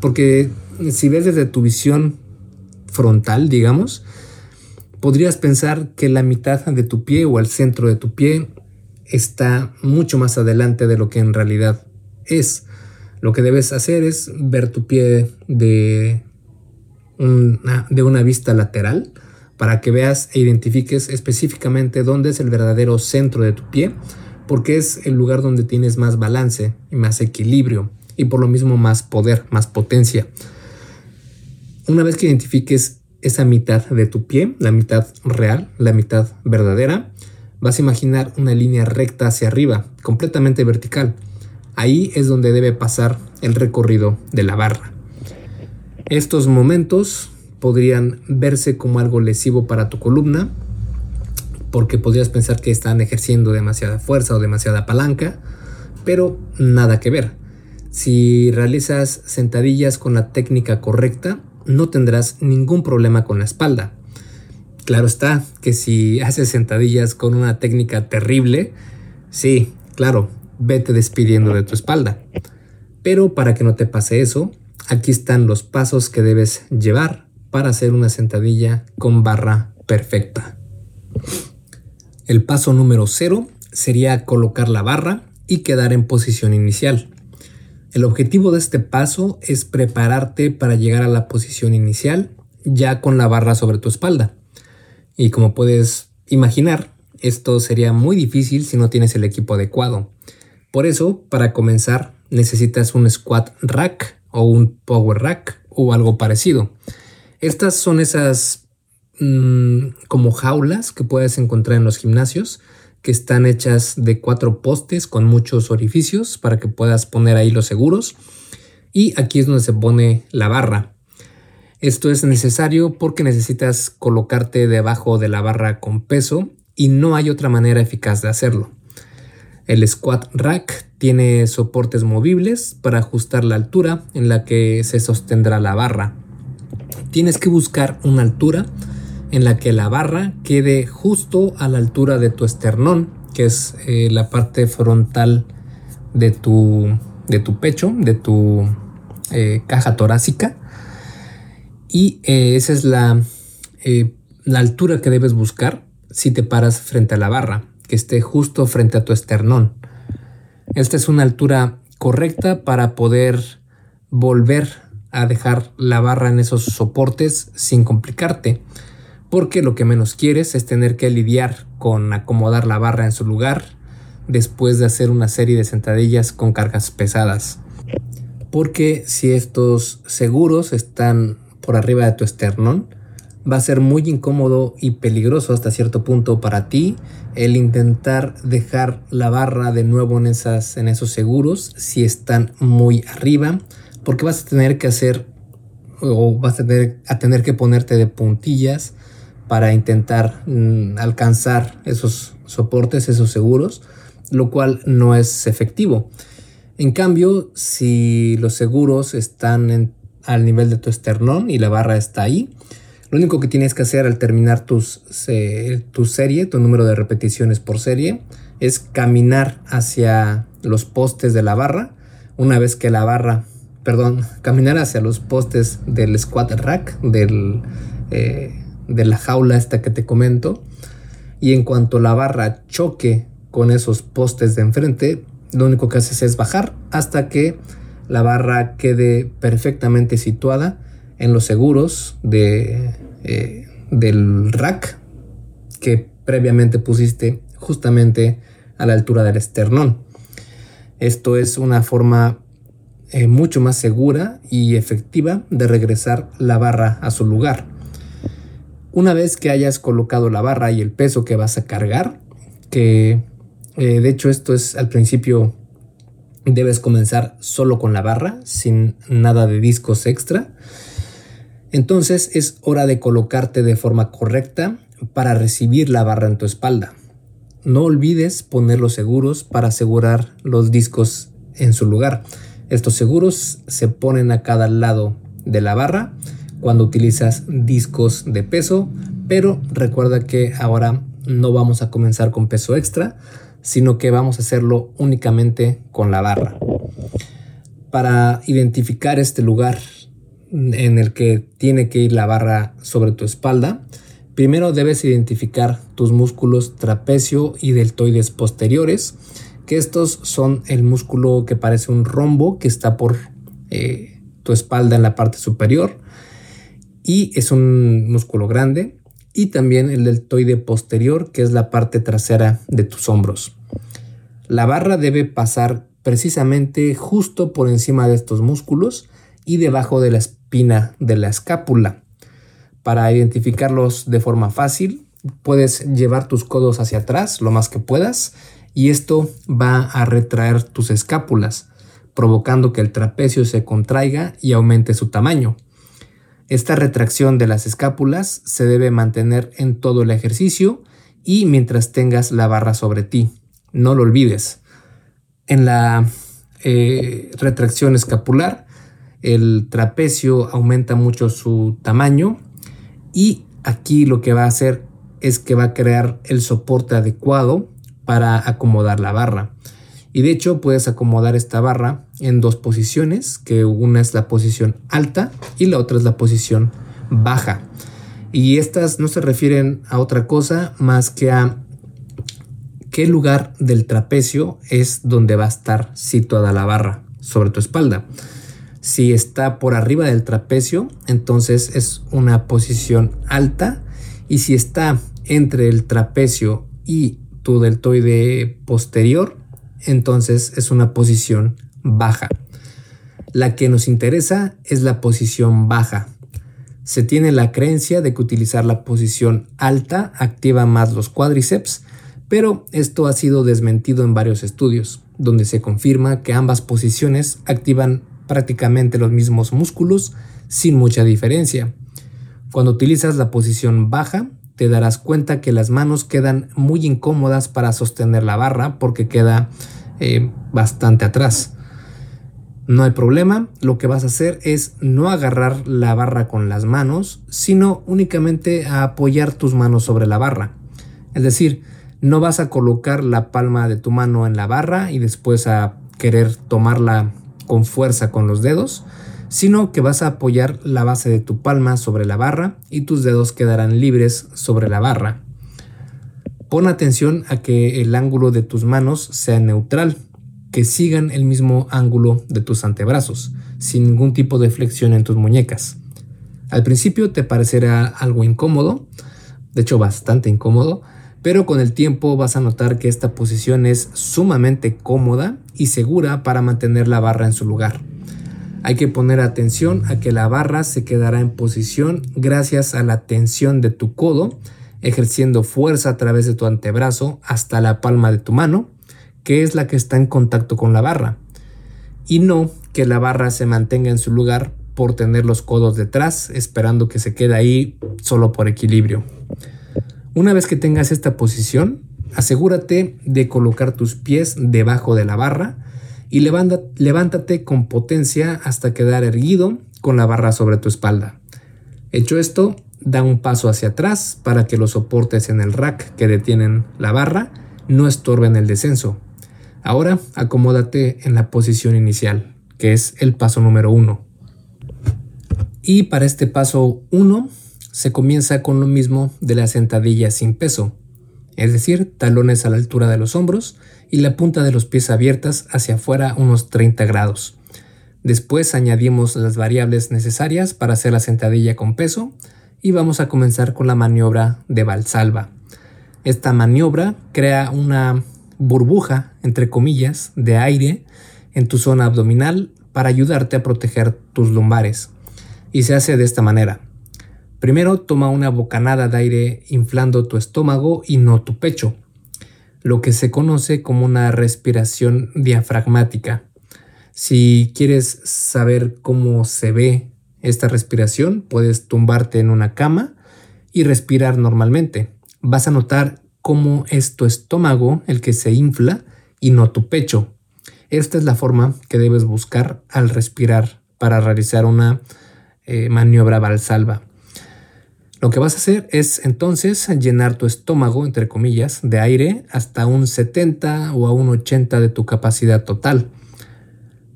porque si ves desde tu visión frontal, digamos, podrías pensar que la mitad de tu pie o el centro de tu pie está mucho más adelante de lo que en realidad es. Lo que debes hacer es ver tu pie de una, de una vista lateral para que veas e identifiques específicamente dónde es el verdadero centro de tu pie, porque es el lugar donde tienes más balance y más equilibrio y por lo mismo más poder, más potencia. Una vez que identifiques esa mitad de tu pie, la mitad real, la mitad verdadera, vas a imaginar una línea recta hacia arriba, completamente vertical. Ahí es donde debe pasar el recorrido de la barra. Estos momentos podrían verse como algo lesivo para tu columna, porque podrías pensar que están ejerciendo demasiada fuerza o demasiada palanca, pero nada que ver. Si realizas sentadillas con la técnica correcta, no tendrás ningún problema con la espalda. Claro está que si haces sentadillas con una técnica terrible, sí, claro, vete despidiendo de tu espalda. Pero para que no te pase eso, aquí están los pasos que debes llevar para hacer una sentadilla con barra perfecta. El paso número 0 sería colocar la barra y quedar en posición inicial. El objetivo de este paso es prepararte para llegar a la posición inicial ya con la barra sobre tu espalda. Y como puedes imaginar, esto sería muy difícil si no tienes el equipo adecuado. Por eso, para comenzar, necesitas un squat rack o un power rack o algo parecido. Estas son esas mm, como jaulas que puedes encontrar en los gimnasios que están hechas de cuatro postes con muchos orificios para que puedas poner ahí los seguros. Y aquí es donde se pone la barra. Esto es necesario porque necesitas colocarte debajo de la barra con peso y no hay otra manera eficaz de hacerlo. El squat rack tiene soportes movibles para ajustar la altura en la que se sostendrá la barra. Tienes que buscar una altura en la que la barra quede justo a la altura de tu esternón, que es eh, la parte frontal de tu, de tu pecho, de tu eh, caja torácica. Y eh, esa es la, la altura que debes buscar si te paras frente a la barra, que esté justo frente a tu esternón. Esta es una altura correcta para poder volver a dejar la barra en esos soportes sin complicarte porque lo que menos quieres es tener que lidiar con acomodar la barra en su lugar después de hacer una serie de sentadillas con cargas pesadas. Porque si estos seguros están por arriba de tu esternón, va a ser muy incómodo y peligroso hasta cierto punto para ti el intentar dejar la barra de nuevo en, esas, en esos seguros si están muy arriba, porque vas a tener que hacer o vas a tener, a tener que ponerte de puntillas para intentar mm, alcanzar esos soportes, esos seguros, lo cual no es efectivo. En cambio, si los seguros están al nivel de tu esternón y la barra está ahí, lo único que tienes que hacer al terminar tus, tu serie, tu número de repeticiones por serie, es caminar hacia los postes de la barra. Una vez que la barra, perdón, caminar hacia los postes del squat rack, del, eh, de la jaula esta que te comento. Y en cuanto la barra choque con esos postes de enfrente, lo único que haces es bajar hasta que la barra quede perfectamente situada en los seguros de, eh, del rack que previamente pusiste justamente a la altura del esternón. Esto es una forma eh, mucho más segura y efectiva de regresar la barra a su lugar. Una vez que hayas colocado la barra y el peso que vas a cargar, que eh, de hecho esto es al principio debes comenzar solo con la barra, sin nada de discos extra. Entonces es hora de colocarte de forma correcta para recibir la barra en tu espalda. No olvides poner los seguros para asegurar los discos en su lugar. Estos seguros se ponen a cada lado de la barra cuando utilizas discos de peso, pero recuerda que ahora no vamos a comenzar con peso extra, sino que vamos a hacerlo únicamente con la barra. Para identificar este lugar en el que tiene que ir la barra sobre tu espalda, primero debes identificar tus músculos trapecio y deltoides posteriores, que estos son el músculo que parece un rombo que está por eh, tu espalda en la parte superior y es un músculo grande y también el deltoide posterior que es la parte trasera de tus hombros. La barra debe pasar precisamente justo por encima de estos músculos y debajo de la espina de la escápula. Para identificarlos de forma fácil, puedes llevar tus codos hacia atrás lo más que puedas y esto va a retraer tus escápulas, provocando que el trapecio se contraiga y aumente su tamaño. Esta retracción de las escápulas se debe mantener en todo el ejercicio y mientras tengas la barra sobre ti. No lo olvides. En la eh, retracción escapular, el trapecio aumenta mucho su tamaño y aquí lo que va a hacer es que va a crear el soporte adecuado para acomodar la barra. Y de hecho puedes acomodar esta barra en dos posiciones, que una es la posición alta y la otra es la posición baja. Y estas no se refieren a otra cosa más que a qué lugar del trapecio es donde va a estar situada la barra sobre tu espalda. Si está por arriba del trapecio, entonces es una posición alta. Y si está entre el trapecio y tu deltoide posterior, entonces es una posición baja. La que nos interesa es la posición baja. Se tiene la creencia de que utilizar la posición alta activa más los cuádriceps, pero esto ha sido desmentido en varios estudios, donde se confirma que ambas posiciones activan prácticamente los mismos músculos sin mucha diferencia. Cuando utilizas la posición baja, te darás cuenta que las manos quedan muy incómodas para sostener la barra porque queda eh, bastante atrás. No hay problema, lo que vas a hacer es no agarrar la barra con las manos, sino únicamente a apoyar tus manos sobre la barra. Es decir, no vas a colocar la palma de tu mano en la barra y después a querer tomarla con fuerza con los dedos, sino que vas a apoyar la base de tu palma sobre la barra y tus dedos quedarán libres sobre la barra. Pon atención a que el ángulo de tus manos sea neutral, que sigan el mismo ángulo de tus antebrazos, sin ningún tipo de flexión en tus muñecas. Al principio te parecerá algo incómodo, de hecho bastante incómodo, pero con el tiempo vas a notar que esta posición es sumamente cómoda y segura para mantener la barra en su lugar. Hay que poner atención a que la barra se quedará en posición gracias a la tensión de tu codo ejerciendo fuerza a través de tu antebrazo hasta la palma de tu mano, que es la que está en contacto con la barra, y no que la barra se mantenga en su lugar por tener los codos detrás, esperando que se quede ahí solo por equilibrio. Una vez que tengas esta posición, asegúrate de colocar tus pies debajo de la barra y levántate con potencia hasta quedar erguido con la barra sobre tu espalda. Hecho esto, da un paso hacia atrás para que los soportes en el rack que detienen la barra no estorben el descenso. Ahora acomódate en la posición inicial, que es el paso número 1. Y para este paso 1 se comienza con lo mismo de la sentadilla sin peso, es decir, talones a la altura de los hombros y la punta de los pies abiertas hacia afuera unos 30 grados. Después añadimos las variables necesarias para hacer la sentadilla con peso, y vamos a comenzar con la maniobra de Valsalva. Esta maniobra crea una burbuja, entre comillas, de aire en tu zona abdominal para ayudarte a proteger tus lumbares. Y se hace de esta manera. Primero toma una bocanada de aire inflando tu estómago y no tu pecho, lo que se conoce como una respiración diafragmática. Si quieres saber cómo se ve esta respiración, puedes tumbarte en una cama y respirar normalmente. Vas a notar cómo es tu estómago el que se infla y no tu pecho. Esta es la forma que debes buscar al respirar para realizar una eh, maniobra valsalva. Lo que vas a hacer es entonces llenar tu estómago, entre comillas, de aire hasta un 70 o a un 80 de tu capacidad total.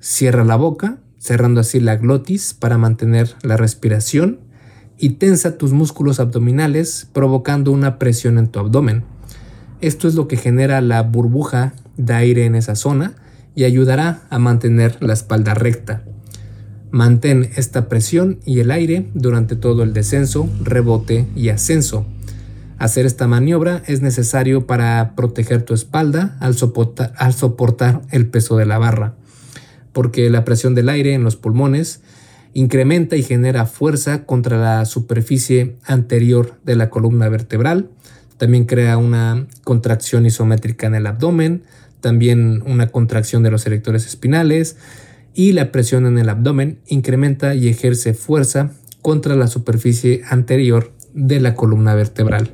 Cierra la boca, cerrando así la glotis para mantener la respiración y tensa tus músculos abdominales provocando una presión en tu abdomen. Esto es lo que genera la burbuja de aire en esa zona y ayudará a mantener la espalda recta. Mantén esta presión y el aire durante todo el descenso, rebote y ascenso. Hacer esta maniobra es necesario para proteger tu espalda al, soportar, el peso de la barra, porque la presión del aire en los pulmones incrementa y genera fuerza contra la superficie anterior de la columna vertebral, también crea una contracción isométrica en el abdomen, también una contracción de los erectores espinales, y la presión en el abdomen incrementa y ejerce fuerza contra la superficie anterior de la columna vertebral.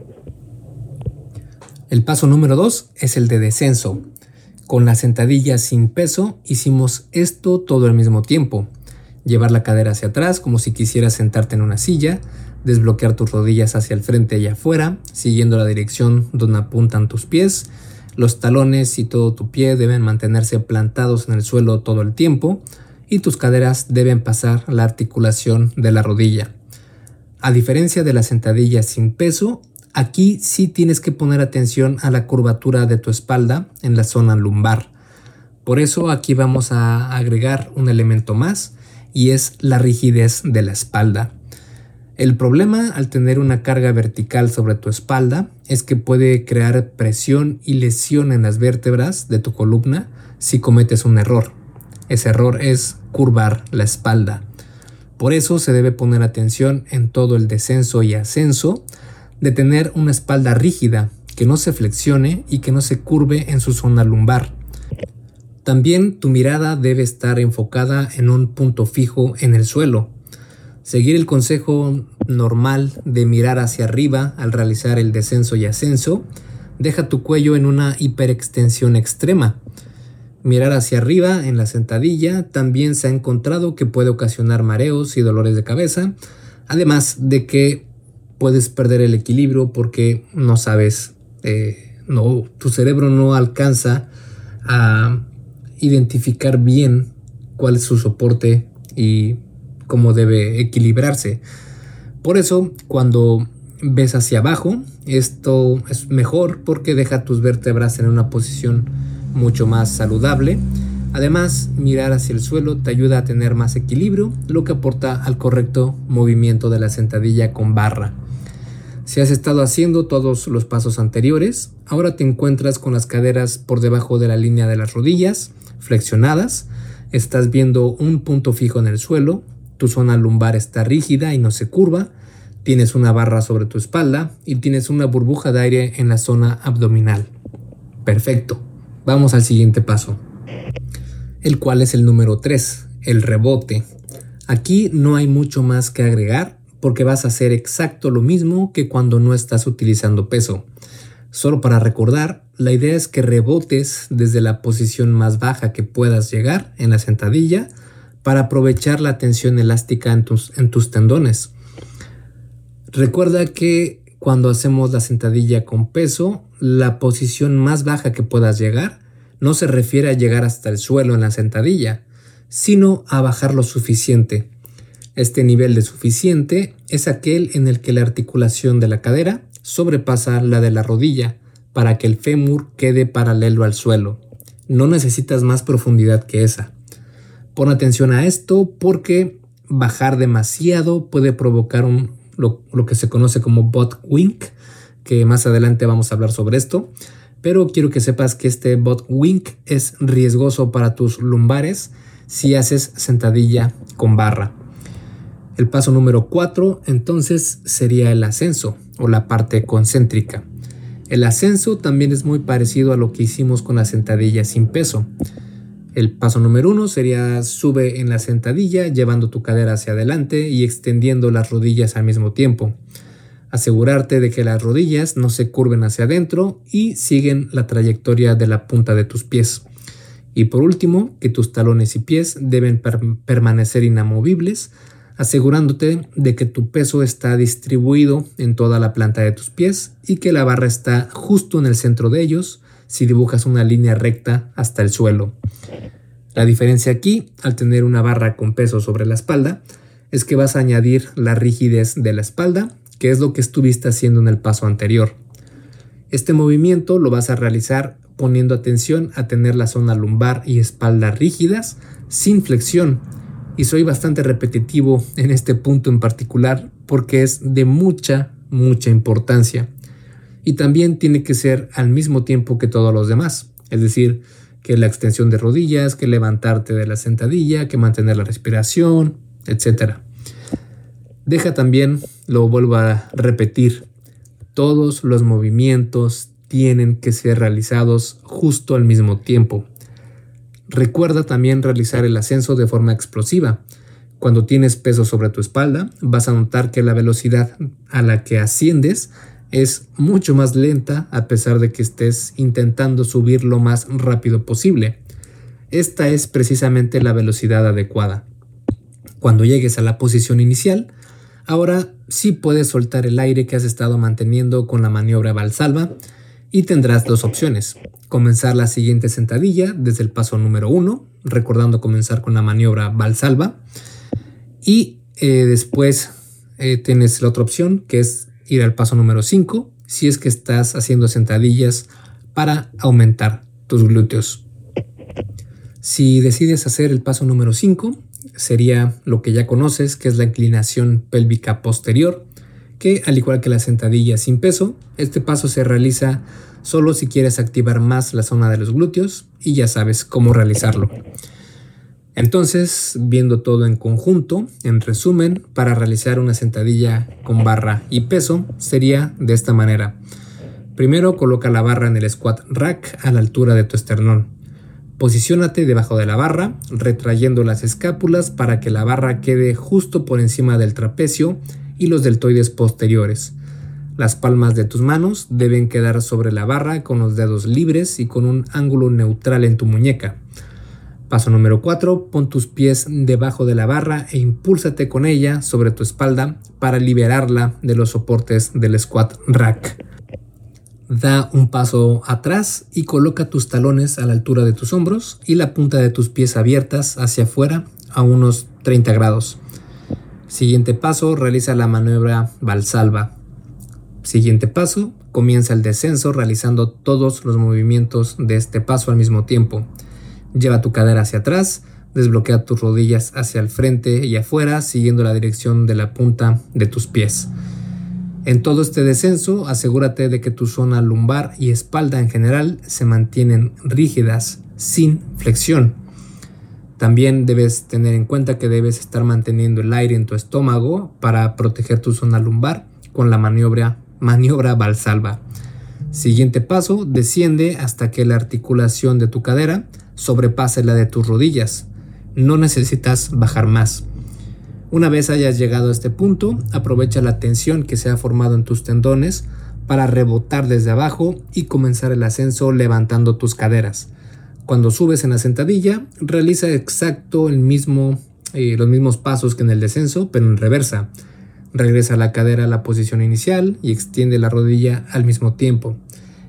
El paso número 2 es el de descenso. Con la sentadilla sin peso hicimos esto todo al mismo tiempo. Llevar la cadera hacia atrás como si quisieras sentarte en una silla, desbloquear tus rodillas hacia el frente y afuera, siguiendo la dirección donde apuntan tus pies, los talones y todo tu pie deben mantenerse plantados en el suelo todo el tiempo y tus caderas deben pasar la articulación de la rodilla. A diferencia de la sentadilla sin peso, aquí sí tienes que poner atención a la curvatura de tu espalda en la zona lumbar. Por eso aquí vamos a agregar un elemento más y es la rigidez de la espalda. El problema al tener una carga vertical sobre tu espalda es que puede crear presión y lesión en las vértebras de tu columna si cometes un error. Ese error es curvar la espalda. Por eso se debe poner atención en todo el descenso y ascenso de tener una espalda rígida, que no se flexione y que no se curve en su zona lumbar. También tu mirada debe estar enfocada en un punto fijo en el suelo, Seguir el consejo normal de mirar hacia arriba al realizar el descenso y ascenso. Deja tu cuello en una hiperextensión extrema. Mirar hacia arriba en la sentadilla. También se ha encontrado que puede ocasionar mareos y dolores de cabeza, además de que puedes perder el equilibrio porque no sabes, eh, no, tu cerebro no alcanza a identificar bien cuál es su soporte y cómo debe equilibrarse. Por eso, cuando ves hacia abajo, esto es mejor porque deja tus vértebras en una posición mucho más saludable. Además, mirar hacia el suelo te ayuda a tener más equilibrio, lo que aporta al correcto movimiento de la sentadilla con barra. Si has estado haciendo todos los pasos anteriores, ahora te encuentras con las caderas por debajo de la línea de las rodillas, flexionadas, estás viendo un punto fijo en el suelo, tu zona lumbar está rígida y no se curva, tienes una barra sobre tu espalda y tienes una burbuja de aire en la zona abdominal. Perfecto. Vamos al siguiente paso, el cual es el número 3, el rebote. Aquí no hay mucho más que agregar porque vas a hacer exacto lo mismo que cuando no estás utilizando peso. Solo para recordar, la idea es que rebotes desde la posición más baja que puedas llegar en la sentadilla para aprovechar la tensión elástica en tus, en tus tendones. Recuerda que cuando hacemos la sentadilla con peso, la posición más baja que puedas llegar no se refiere a llegar hasta el suelo en la sentadilla, sino a bajar lo suficiente. Este nivel de suficiente es aquel en el que la articulación de la cadera sobrepasa la de la rodilla para que el fémur quede paralelo al suelo. No necesitas más profundidad que esa. Pon atención a esto porque bajar demasiado puede provocar un, lo, que se conoce como bot wink, que más adelante vamos a hablar sobre esto. Pero quiero que sepas que este bot wink es riesgoso para tus lumbares si haces sentadilla con barra. El paso número 4 entonces sería el ascenso o la parte concéntrica. El ascenso también es muy parecido a lo que hicimos con la sentadilla sin peso. El paso número uno sería sube en la sentadilla llevando tu cadera hacia adelante y extendiendo las rodillas al mismo tiempo. Asegurarte de que las rodillas no se curven hacia adentro y siguen la trayectoria de la punta de tus pies. Y por último, que tus talones y pies deben permanecer inamovibles, asegurándote de que tu peso está distribuido en toda la planta de tus pies y que la barra está justo en el centro de ellos si dibujas una línea recta hasta el suelo. La diferencia aquí, al tener una barra con peso sobre la espalda, es que vas a añadir la rigidez de la espalda, que es lo que estuviste haciendo en el paso anterior. Este movimiento lo vas a realizar poniendo atención a tener la zona lumbar y espalda rígidas, sin flexión. Y soy bastante repetitivo en este punto en particular porque es de mucha, mucha importancia. Y también tiene que ser al mismo tiempo que todos los demás. Es decir, que la extensión de rodillas, que levantarte de la sentadilla, que mantener la respiración, etc. Deja también, lo vuelvo a repetir, todos los movimientos tienen que ser realizados justo al mismo tiempo. Recuerda también realizar el ascenso de forma explosiva. Cuando tienes peso sobre tu espalda, vas a notar que la velocidad a la que asciendes es mucho más lenta a pesar de que estés intentando subir lo más rápido posible. Esta es precisamente la velocidad adecuada. Cuando llegues a la posición inicial, ahora sí puedes soltar el aire que has estado manteniendo con la maniobra Valsalva y tendrás dos opciones. Comenzar la siguiente sentadilla desde el paso número 1, recordando comenzar con la maniobra Valsalva. Y eh, después eh, tienes la otra opción que es ir al paso número 5 si es que estás haciendo sentadillas para aumentar tus glúteos. Si decides hacer el paso número 5, sería lo que ya conoces, que es la inclinación pélvica posterior, que al igual que la sentadilla sin peso, este paso se realiza solo si quieres activar más la zona de los glúteos y ya sabes cómo realizarlo. Entonces, viendo todo en conjunto, en resumen, para realizar una sentadilla con barra y peso sería de esta manera. Primero coloca la barra en el squat rack a la altura de tu esternón. Posiciónate debajo de la barra, retrayendo las escápulas para que la barra quede justo por encima del trapecio y los deltoides posteriores. Las palmas de tus manos deben quedar sobre la barra con los dedos libres y con un ángulo neutral en tu muñeca. Paso número 4. Pon tus pies debajo de la barra e impúlsate con ella sobre tu espalda para liberarla de los soportes del squat rack. Da un paso atrás y coloca tus talones a la altura de tus hombros y la punta de tus pies abiertas hacia afuera a unos 30 grados. Siguiente paso, realiza la maniobra Valsalva. Siguiente paso, comienza el descenso realizando todos los movimientos de este paso al mismo tiempo. Lleva tu cadera hacia atrás, desbloquea tus rodillas hacia el frente y afuera, siguiendo la dirección de la punta de tus pies. En todo este descenso, asegúrate de que tu zona lumbar y espalda en general se mantienen rígidas, sin flexión. También debes tener en cuenta que debes estar manteniendo el aire en tu estómago para proteger tu zona lumbar con la maniobra, maniobra Valsalva. Siguiente paso, desciende hasta que la articulación de tu cadera sobrepase la de tus rodillas. No necesitas bajar más. Una vez hayas llegado a este punto, aprovecha la tensión que se ha formado en tus tendones para rebotar desde abajo y comenzar el ascenso levantando tus caderas. Cuando subes en la sentadilla, realiza exacto el mismo, eh, los mismos pasos que en el descenso, pero en reversa. Regresa la cadera a la posición inicial y extiende la rodilla al mismo tiempo.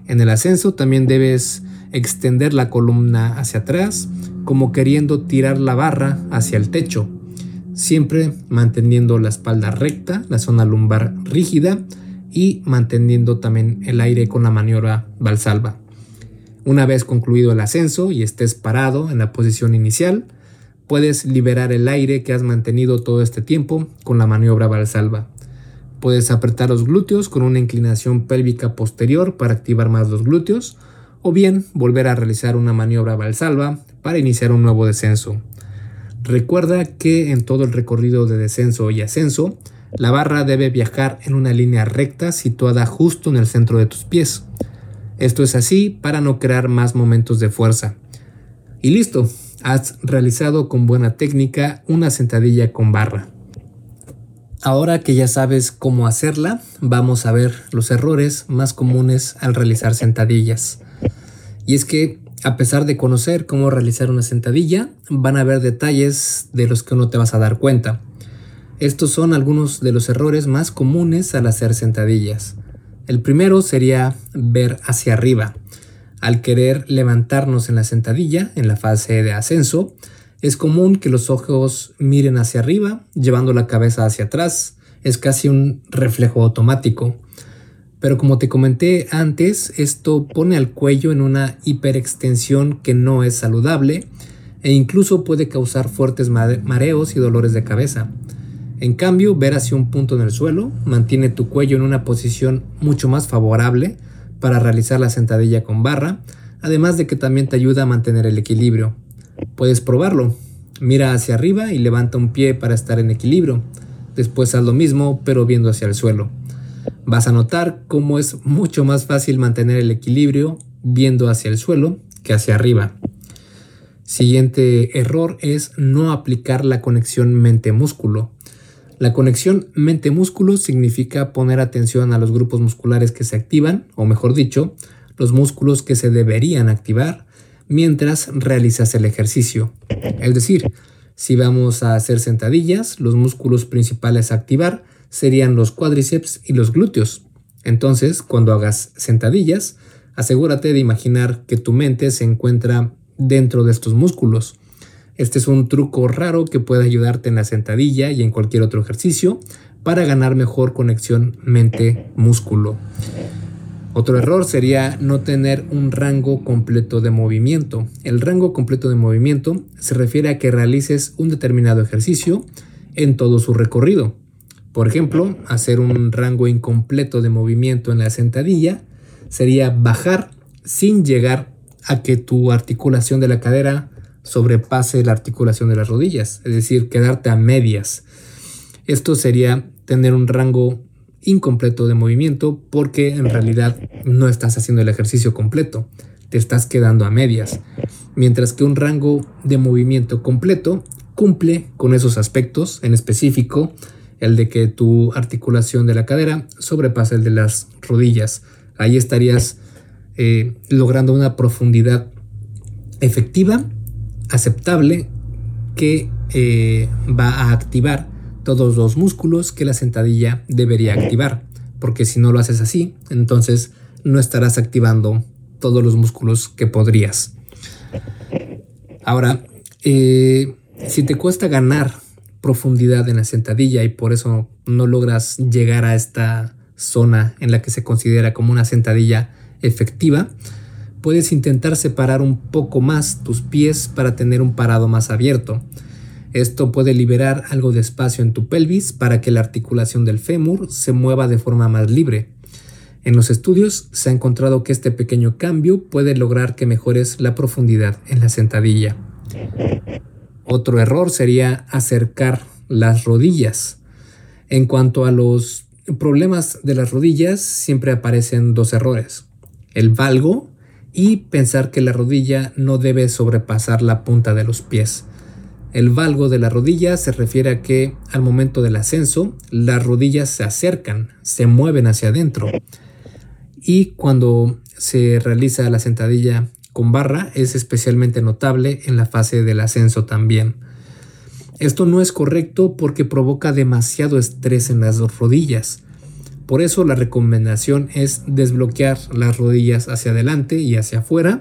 En el ascenso también debes extender la columna hacia atrás, como queriendo tirar la barra hacia el techo, siempre manteniendo la espalda recta, la zona lumbar rígida y manteniendo también el aire con la maniobra valsalva. Una vez concluido el ascenso y estés parado en la posición inicial, puedes liberar el aire que has mantenido todo este tiempo con la maniobra valsalva. Puedes apretar los glúteos con una inclinación pélvica posterior para activar más los glúteos o bien volver a realizar una maniobra valsalva para iniciar un nuevo descenso. Recuerda que en todo el recorrido de descenso y ascenso, la barra debe viajar en una línea recta situada justo en el centro de tus pies. Esto es así para no crear más momentos de fuerza. Y listo, has realizado con buena técnica una sentadilla con barra. Ahora que ya sabes cómo hacerla, vamos a ver los errores más comunes al realizar sentadillas. Y es que, a pesar de conocer cómo realizar una sentadilla, van a haber detalles de los que no te vas a dar cuenta. Estos son algunos de los errores más comunes al hacer sentadillas. El primero sería ver hacia arriba. Al querer levantarnos en la sentadilla, en la fase de ascenso, es común que los ojos miren hacia arriba, llevando la cabeza hacia atrás. Es casi un reflejo automático. Pero como te comenté antes, esto pone al cuello en una hiperextensión que no es saludable e incluso puede causar fuertes mareos y dolores de cabeza. En cambio, ver hacia un punto en el suelo mantiene tu cuello en una posición mucho más favorable para realizar la sentadilla con barra, además de que también te ayuda a mantener el equilibrio. Puedes probarlo. Mira hacia arriba y levanta un pie para estar en equilibrio. Después haz lo mismo, pero viendo hacia el suelo. Vas a notar cómo es mucho más fácil mantener el equilibrio viendo hacia el suelo que hacia arriba. Siguiente error es no aplicar la conexión mente-músculo. La conexión mente-músculo significa poner atención a los grupos musculares que se activan, o mejor dicho, los músculos que se deberían activar mientras realizas el ejercicio. Es decir, si vamos a hacer sentadillas, los músculos principales a activar serían los cuádriceps y los glúteos. Entonces, cuando hagas sentadillas, asegúrate de imaginar que tu mente se encuentra dentro de estos músculos. Este es un truco raro que puede ayudarte en la sentadilla y en cualquier otro ejercicio para ganar mejor conexión mente-músculo. Otro error sería no tener un rango completo de movimiento. El rango completo de movimiento se refiere a que realices un determinado ejercicio en todo su recorrido. Por ejemplo, hacer un rango incompleto de movimiento en la sentadilla sería bajar sin llegar a que tu articulación de la cadera sobrepase la articulación de las rodillas, es decir, quedarte a medias. Esto sería tener un rango incompleto de movimiento porque en realidad no estás haciendo el ejercicio completo, te estás quedando a medias. Mientras que un rango de movimiento completo cumple con esos aspectos, en específico el de que tu articulación de la cadera sobrepasa el de las rodillas. Ahí estarías eh, logrando una profundidad efectiva, aceptable, que eh, va a activar todos los músculos que la sentadilla debería activar, porque si no lo haces así, entonces no estarás activando todos los músculos que podrías. Ahora, eh, si te cuesta ganar profundidad en la sentadilla y por eso no logras llegar a esta zona en la que se considera como una sentadilla efectiva, puedes intentar separar un poco más tus pies para tener un parado más abierto. Esto puede liberar algo de espacio en tu pelvis para que la articulación del fémur se mueva de forma más libre. En los estudios se ha encontrado que este pequeño cambio puede lograr que mejores la profundidad en la sentadilla. Otro error sería acercar las rodillas. En cuanto a los problemas de las rodillas, siempre aparecen dos errores. El valgo y pensar que la rodilla no debe sobrepasar la punta de los pies. El valgo de la rodilla se refiere a que al momento del ascenso las rodillas se acercan, se mueven hacia adentro. Y cuando se realiza la sentadilla con barra es especialmente notable en la fase del ascenso también. Esto no es correcto porque provoca demasiado estrés en las rodillas. Por eso la recomendación es desbloquear las rodillas hacia adelante y hacia afuera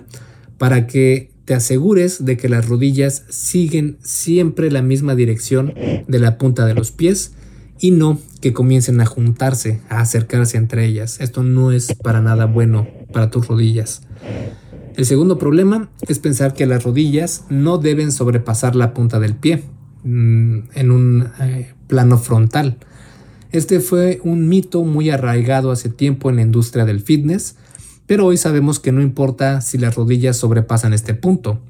para que te asegures de que las rodillas siguen siempre la misma dirección de la punta de los pies y no que comiencen a juntarse, a acercarse entre ellas. Esto no es para nada bueno para tus rodillas. El segundo problema es pensar que las rodillas no deben sobrepasar la punta del pie mm, en un eh, plano frontal. Este fue un mito muy arraigado hace tiempo en la industria del fitness, pero hoy sabemos que no importa si las rodillas sobrepasan este punto.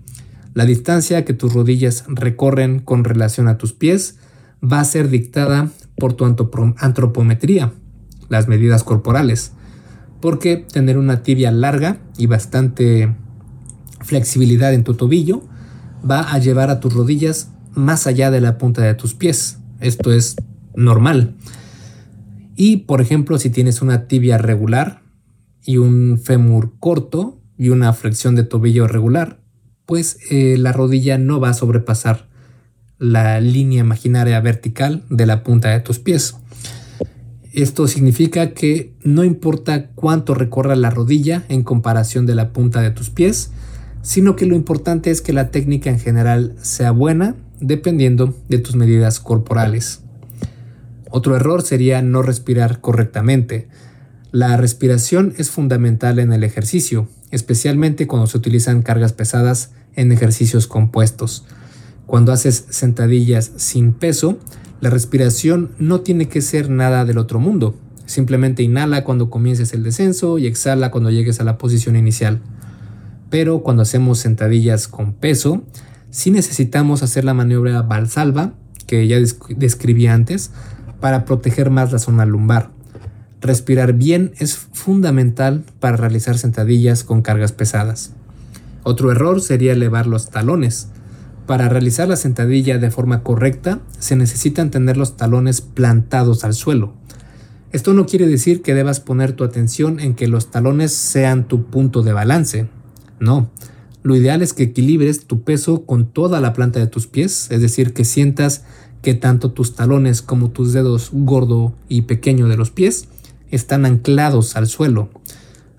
La distancia que tus rodillas recorren con relación a tus pies va a ser dictada por tu antropometría, las medidas corporales, porque tener una tibia larga y bastante flexibilidad en tu tobillo va a llevar a tus rodillas más allá de la punta de tus pies. Esto es normal. Y por ejemplo, si tienes una tibia regular y un fémur corto y una flexión de tobillo regular, pues eh, la rodilla no va a sobrepasar la línea imaginaria vertical de la punta de tus pies. Esto significa que no importa cuánto recorra la rodilla en comparación de la punta de tus pies, sino que lo importante es que la técnica en general sea buena dependiendo de tus medidas corporales. Otro error sería no respirar correctamente. La respiración es fundamental en el ejercicio, especialmente cuando se utilizan cargas pesadas en ejercicios compuestos. Cuando haces sentadillas sin peso, la respiración no tiene que ser nada del otro mundo. Simplemente inhala cuando comiences el descenso y exhala cuando llegues a la posición inicial. Pero cuando hacemos sentadillas con peso, sí necesitamos hacer la maniobra Valsalva, que ya describí antes, para proteger más la zona lumbar. Respirar bien es fundamental para realizar sentadillas con cargas pesadas. Otro error sería elevar los talones. Para realizar la sentadilla de forma correcta se necesitan tener los talones plantados al suelo. Esto no quiere decir que debas poner tu atención en que los talones sean tu punto de balance. No, lo ideal es que equilibres tu peso con toda la planta de tus pies, es decir, que sientas que tanto tus talones como tus dedos gordo y pequeño de los pies están anclados al suelo.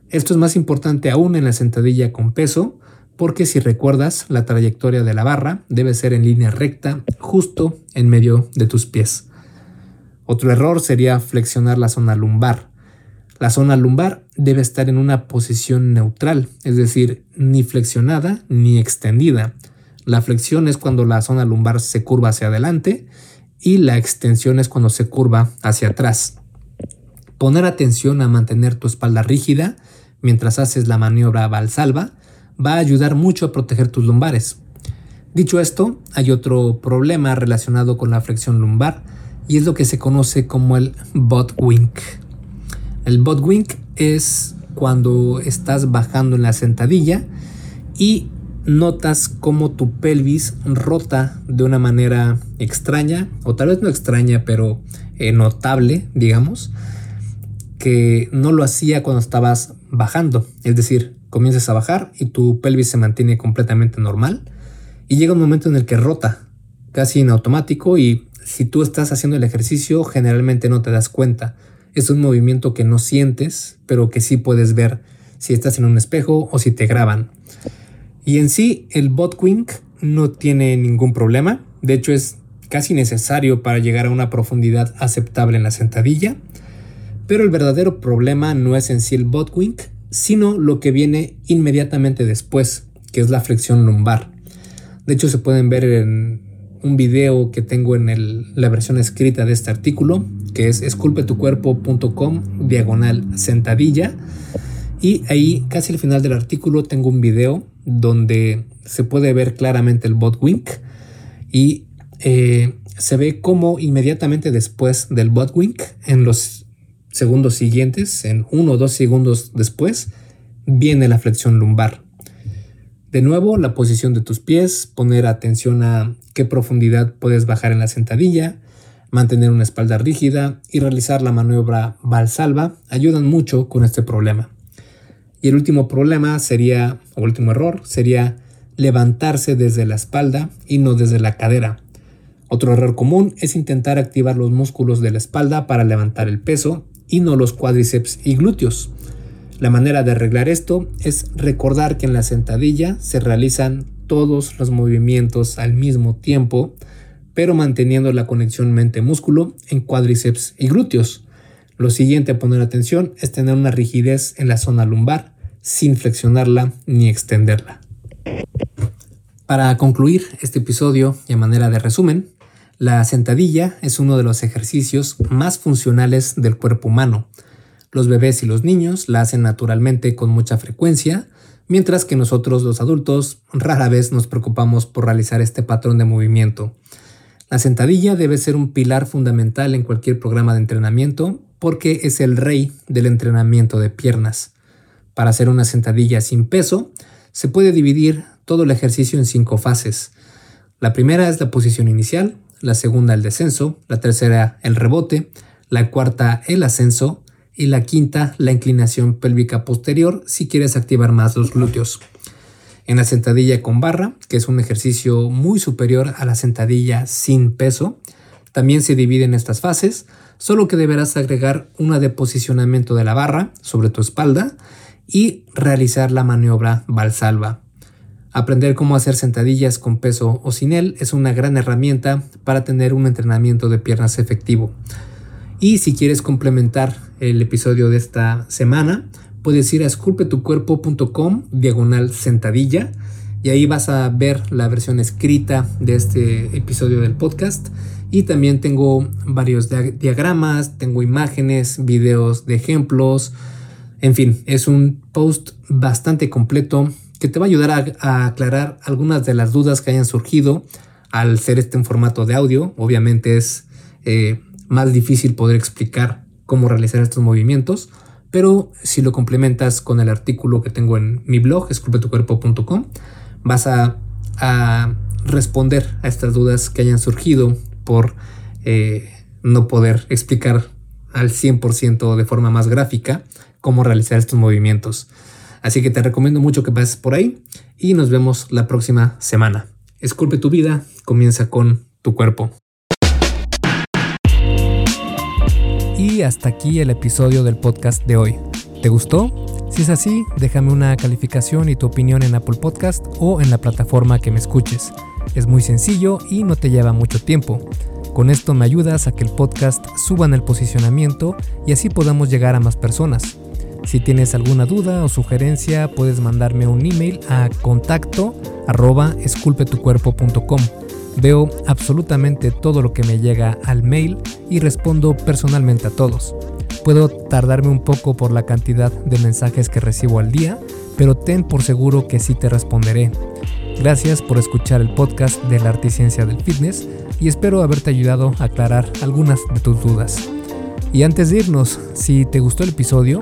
Esto es más importante aún en la sentadilla con peso, porque si recuerdas, la trayectoria de la barra debe ser en línea recta, justo en medio de tus pies. Otro error sería flexionar la zona lumbar. La zona lumbar debe estar en una posición neutral, es decir, ni flexionada ni extendida. La flexión es cuando la zona lumbar se curva hacia adelante y la extensión es cuando se curva hacia atrás. Poner atención a mantener tu espalda rígida mientras haces la maniobra valsalva va a ayudar mucho a proteger tus lumbares. Dicho esto, hay otro problema relacionado con la flexión lumbar y es lo que se conoce como el butt wink. El butt wink es cuando estás bajando en la sentadilla y notas cómo tu pelvis rota de una manera extraña, o tal vez no extraña, pero eh, notable, digamos, que no lo hacía cuando estabas bajando. Es decir, comienzas a bajar y tu pelvis se mantiene completamente normal y llega un momento en el que rota casi en automático y si tú estás haciendo el ejercicio generalmente no te das cuenta. Es un movimiento que no sientes, pero que sí puedes ver si estás en un espejo o si te graban. Y en sí, el bot wink no tiene ningún problema. De hecho, es casi necesario para llegar a una profundidad aceptable en la sentadilla. Pero el verdadero problema no es en sí el bot wink, sino lo que viene inmediatamente después, que es la flexión lumbar. De hecho, se pueden ver en un video que tengo en la versión escrita de este artículo, que es esculpetucuerpo.com diagonal sentadilla. Y ahí, casi al final del artículo, tengo un video donde se puede ver claramente el bot wink y eh, se ve como inmediatamente después del bot wink, en los segundos siguientes, en uno o dos segundos después, viene la flexión lumbar. De nuevo, la posición de tus pies, poner atención a qué profundidad puedes bajar en la sentadilla, mantener una espalda rígida y realizar la maniobra valsalva ayudan mucho con este problema. Y el último problema sería, o último error, sería levantarse desde la espalda y no desde la cadera. Otro error común es intentar activar los músculos de la espalda para levantar el peso y no los cuádriceps y glúteos. La manera de arreglar esto es recordar que en la sentadilla se realizan todos los movimientos al mismo tiempo, pero manteniendo la conexión mente-músculo en cuádriceps y glúteos. Lo siguiente a poner atención es tener una rigidez en la zona lumbar sin flexionarla ni extenderla. Para concluir este episodio y a manera de resumen, la sentadilla es uno de los ejercicios más funcionales del cuerpo humano. Los bebés y los niños la hacen naturalmente con mucha frecuencia, mientras que nosotros los adultos rara vez nos preocupamos por realizar este patrón de movimiento. La sentadilla debe ser un pilar fundamental en cualquier programa de entrenamiento porque es el rey del entrenamiento de piernas. Para hacer una sentadilla sin peso, se puede dividir todo el ejercicio en cinco fases. La primera es la posición inicial, la segunda el descenso, la tercera el rebote, la cuarta el ascenso y la quinta la inclinación pélvica posterior si quieres activar más los glúteos. En la sentadilla con barra, que es un ejercicio muy superior a la sentadilla sin peso, también se divide en estas fases, solo que deberás agregar una de posicionamiento de la barra sobre tu espalda y realizar la maniobra valsalva. Aprender cómo hacer sentadillas con peso o sin él es una gran herramienta para tener un entrenamiento de piernas efectivo. Y si quieres complementar el episodio de esta semana, puedes ir a esculpetucuerpo.com diagonal sentadilla y ahí vas a ver la versión escrita de este episodio del podcast y también tengo varios diagramas, tengo imágenes, videos de ejemplos, en fin, es un post bastante completo que te va a ayudar a, aclarar algunas de las dudas que hayan surgido al ser este en formato de audio. Obviamente es eh, más difícil poder explicar cómo realizar estos movimientos, pero si lo complementas con el artículo que tengo en mi blog, esculpetucuerpo.com, vas a, responder a estas dudas que hayan surgido por eh, no poder explicar al 100% de forma más gráfica cómo realizar estos movimientos. Así que te recomiendo mucho que pases por ahí y nos vemos la próxima semana. Esculpe tu vida, comienza con tu cuerpo. Y hasta aquí el episodio del podcast de hoy. ¿Te gustó? Si es así, déjame una calificación y tu opinión en Apple Podcast o en la plataforma que me escuches. Es muy sencillo y no te lleva mucho tiempo. Con esto me ayudas a que el podcast suba en el posicionamiento y así podamos llegar a más personas. Si tienes alguna duda o sugerencia, puedes mandarme un email a contacto arroba esculpetucuerpo.com. Veo absolutamente todo lo que me llega al mail y respondo personalmente a todos. Puedo tardarme un poco por la cantidad de mensajes que recibo al día, pero ten por seguro que sí te responderé. Gracias por escuchar el podcast de la arte ciencia del fitness y espero haberte ayudado a aclarar algunas de tus dudas. Y antes de irnos, si te gustó el episodio,